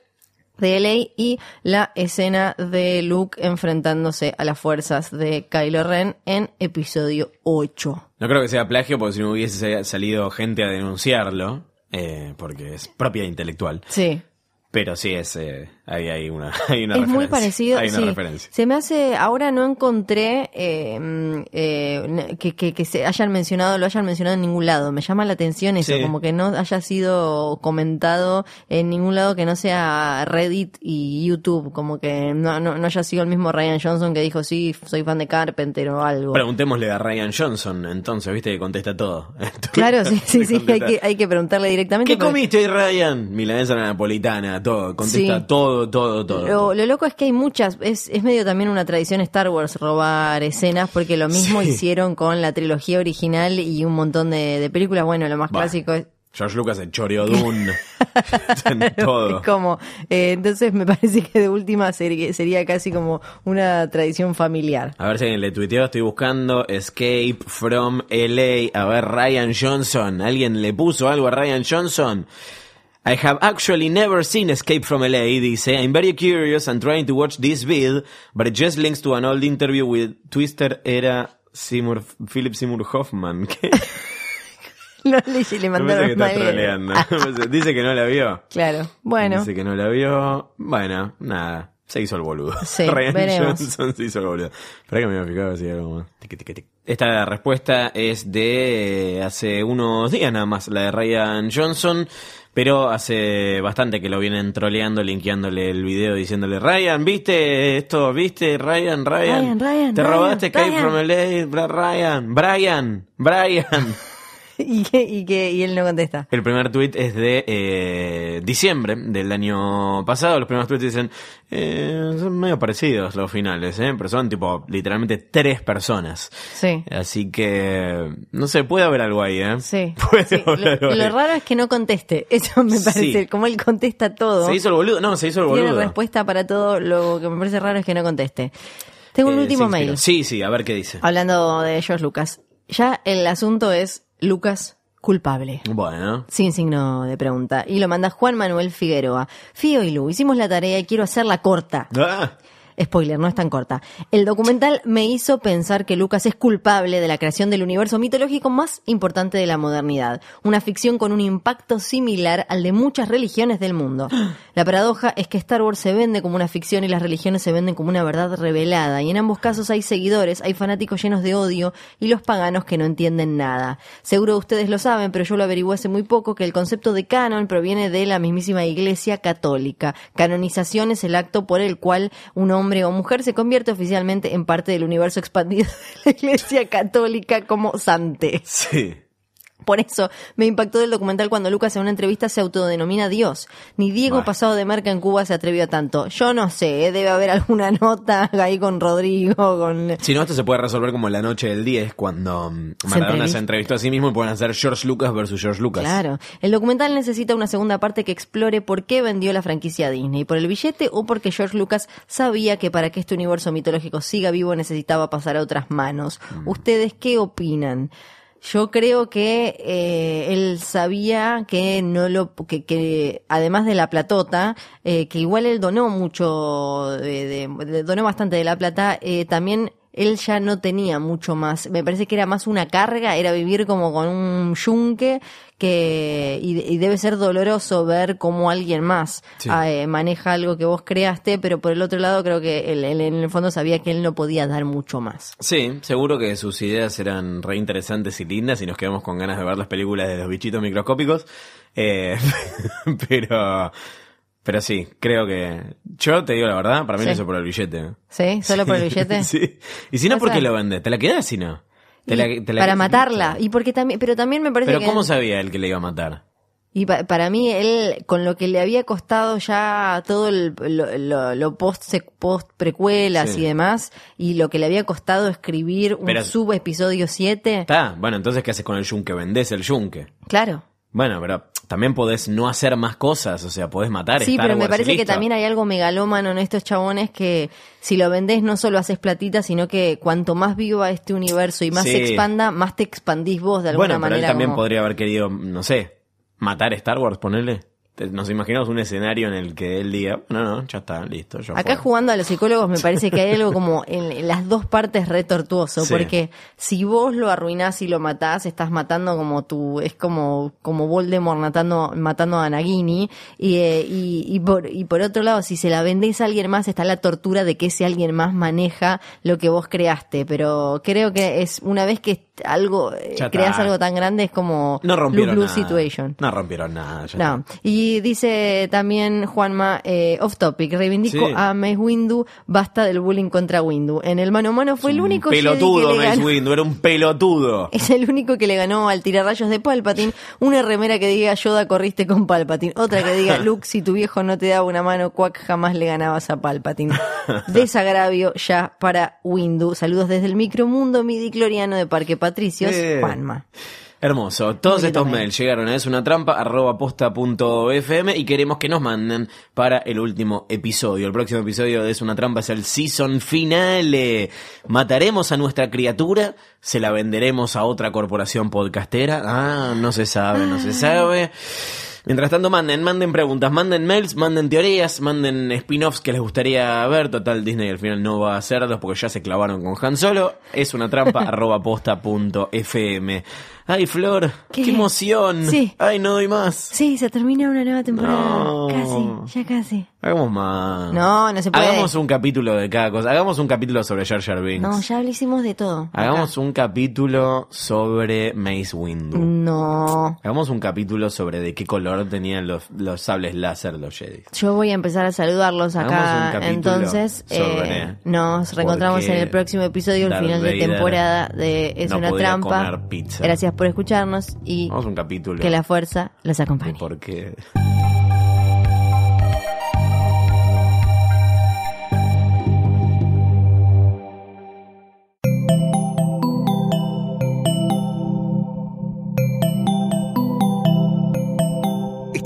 de LA y la escena de Luke enfrentándose a las fuerzas de Kylo Ren en episodio 8. No creo que sea plagio porque si no hubiese salido gente a denunciarlo. eh, porque es propiedad intelectual. Sí. Pero sí, es, eh, ahí hay una, (laughs) hay una es muy parecido. Hay una sí. referencia. Se me hace, ahora no encontré eh, mm, eh, que, que, que se hayan mencionado, lo hayan mencionado en ningún lado. Me llama la atención eso, Sí. como que no haya sido comentado en ningún lado que no sea Reddit y YouTube, como que no, no, no haya sido el mismo Ryan Johnson que dijo sí, soy fan de Carpenter o algo. Preguntémosle a Ryan Johnson, entonces, viste que contesta todo. (laughs) Claro, sí, sí, (laughs) sí, hay que, hay que preguntarle directamente. ¿Qué porque- comiste hoy, Ryan? Milanesa napolitana, todo. Contesta Sí. todo, todo, todo. Lo, lo loco es que hay muchas, es, es medio también una tradición Star Wars robar escenas, porque lo mismo Sí. hicieron con la trilogía original y un montón de, de películas. Bueno, lo más Bah. clásico es, George Lucas en Choreodun. (laughs) (laughs) en todo. como, eh, entonces me parece que de última sería, sería casi como una tradición familiar. A ver si alguien le tuiteó, estoy buscando Escape from LA. A ver, Ryan Johnson. ¿Alguien le puso algo a Ryan Johnson? I have actually never seen Escape from LA, dice. I'm very curious and trying to watch this vid, but it just links to an old interview with Twister era Seymour, Philip Seymour Hoffman. (laughs) ¿Qué? No le, le mandaron que está mal. troleando. (laughs) Dice que no la vio. Claro, bueno. Dice que no la vio. Bueno, nada. Se hizo el boludo. Sí, (laughs) Ryan veremos. Johnson se hizo el boludo. Espera que me había fijado así algo más. Esta respuesta es de hace unos días nada más, la de Ryan Johnson. Pero hace bastante que lo vienen troleando, linkeándole el video, diciéndole, Ryan, ¿viste esto? ¿Viste? Ryan, Ryan. Ryan, Ryan, Te Ryan, robaste Ryan". from LA, Ryan, Brian, Brian. (laughs) y, que, y, que, y él no contesta. El primer tweet es de eh, diciembre del año pasado. Los primeros tweets dicen, eh, son medio parecidos los finales, ¿eh? pero son tipo literalmente tres personas. Sí. Así que, no sé, puede haber algo ahí, ¿eh? Sí. (laughs) Puede sí. haber Lo, algo lo ahí. raro es que no conteste. (laughs) Eso me parece. Sí. Como él contesta todo. Se hizo el boludo, no, se hizo el Tiene boludo. respuesta para todo. Lo que me parece raro es que no conteste. Tengo un Eh, último mail. Sí, sí, a ver qué dice. Hablando de George Lucas. Ya el asunto es Lucas culpable. Bueno, Sin signo de pregunta. Y lo manda Juan Manuel Figueroa. Fío y Lu, hicimos la tarea y quiero hacerla corta. Ah, Spoiler, no es tan corta. El documental me hizo pensar que Lucas es culpable de la creación del universo mitológico más importante de la modernidad. Una ficción con un impacto similar al de muchas religiones del mundo. (gasps) La paradoja es que Star Wars se vende como una ficción y las religiones se venden como una verdad revelada. Y en ambos casos hay seguidores, hay fanáticos llenos de odio y los paganos que no entienden nada. Seguro ustedes lo saben, pero yo lo averigué hace muy poco que el concepto de canon proviene de la mismísima Iglesia Católica. Canonización es el acto por el cual un hombre o mujer se convierte oficialmente en parte del universo expandido de la Iglesia Católica como sante. sí. Por eso me impactó del documental cuando Lucas en una entrevista se autodenomina Dios. Ni Diego pasado de marca en Cuba se atrevió a tanto. Yo no sé, ¿eh? debe haber alguna (laughs) nota ahí con Rodrigo, con... Si no, esto se puede resolver como la noche del 10, cuando mm, Maradona se entrevistó a sí mismo y pueden hacer George Lucas versus George Lucas. Claro. El documental necesita una segunda parte que explore por qué vendió la franquicia a Disney. ¿Por el billete o porque George Lucas sabía que para que este universo mitológico siga vivo necesitaba pasar a otras manos? ¿Ustedes qué opinan? Yo creo que eh, él sabía que no lo que, que además de la platota eh, que igual él donó mucho de, de- donó bastante de la plata eh, también él ya no tenía mucho más me parece que era más una carga era vivir como con un yunque que y, y debe ser doloroso ver cómo alguien más Sí. ah, eh, maneja algo que vos creaste pero por el otro lado creo que él, él en el fondo sabía que él no podía dar mucho más Sí, seguro que sus ideas eran re interesantes y lindas y nos quedamos con ganas de ver las películas de los bichitos microscópicos. Eh, (laughs) pero, pero sí, creo que yo te digo la verdad, para mí Sí. lo hizo por el billete. ¿sí? ¿solo por el billete? (laughs) sí. Y si no, ¿por qué lo vendes? ¿Te la quedás si no? Te la- te la- para matarla y porque también pero también me parece Pero que ¿cómo sabía él que le iba a matar? Y pa- para mí, él, con lo que le había costado ya todo el, lo, lo- lo post, post precuelas Sí. y demás, y lo que le había costado escribir un Pero- sub episodio 7, Está, bueno, entonces ¿qué haces con el yunque? Vendés el yunque. claro. Bueno, pero también podés no hacer más cosas, o sea, podés matar. Sí, Star pero me Wars parece que también hay algo megalómano en estos chabones que si lo vendés no solo haces platita, sino que cuanto más viva este universo y más Sí. se expanda, más te expandís vos de alguna Bueno, pero manera. él también como- podría haber querido, no sé, matar Star Wars, ponerle. Nos imaginamos un escenario en el que él diga, no, no, ya está, listo. Yo Acá fue". jugando a los psicólogos me parece que hay algo como en, en las dos partes re tortuoso, Sí. porque si vos lo arruinás y lo matás, estás matando como tu, es como, como Voldemort matando, matando a Nagini, y, eh, y, y por, y por otro lado, si se la vendés a alguien más, está la tortura de que ese alguien más maneja lo que vos creaste, pero creo que es una vez que algo, eh, Ya creas está. algo tan grande, es como No rompieron nada. situation. No rompieron nada. ya No, está. y dice también Juanma, eh, off topic, reivindico Sí. a Mace Windu, basta del bullying contra Windu. En el mano a mano fue el único pelotudo, que le Mace ganó. Windu, era un pelotudo. (laughs) Es el único que le ganó al tirarrayos de Palpatine. Una remera que diga Yoda corriste con Palpatine. Otra que diga (laughs) Luke, si tu viejo no te daba una mano, cuac, jamás le ganabas a Palpatine. (laughs) Desagravio ya para Windu. Saludos desde el micromundo midicloriano de Parque Patricios, Eh. Juanma. Hermoso. Todos estos mails llegaron a es una trampa arroba posta punto fm y queremos que nos manden para el último episodio. El próximo episodio de Es una trampa es el season finale. Mataremos a nuestra criatura, se la venderemos a otra corporación podcastera. Ah, no se sabe, no se sabe. Mientras tanto, manden, manden preguntas, manden mails, manden teorías, manden spin-offs que les gustaría ver. Total, Disney al final no va a hacerlos porque ya se clavaron con Han Solo. Es una trampa, (laughs) arroba posta punto fm. Ay, Flor, qué, ¿Qué? emoción. Sí. Ay, no doy más. Sí, se termina una nueva temporada. No. Casi, ya casi. Hagamos más. No, no se puede. Hagamos un capítulo de cada cosa. Hagamos un capítulo sobre Jar Jar Binks. No, ya lo hicimos de todo. Hagamos Acá. un capítulo sobre Mace Windu. No. Hagamos un capítulo sobre de qué color tenían los, los sables láser los Jedi. Yo voy a empezar a saludarlos Hagamos acá. un capítulo Entonces, sobre eh, nos reencontramos en el próximo episodio, el final de temporada de Es no una trampa. Gracias por escucharnos y Hagamos un capítulo que la fuerza los acompañe. por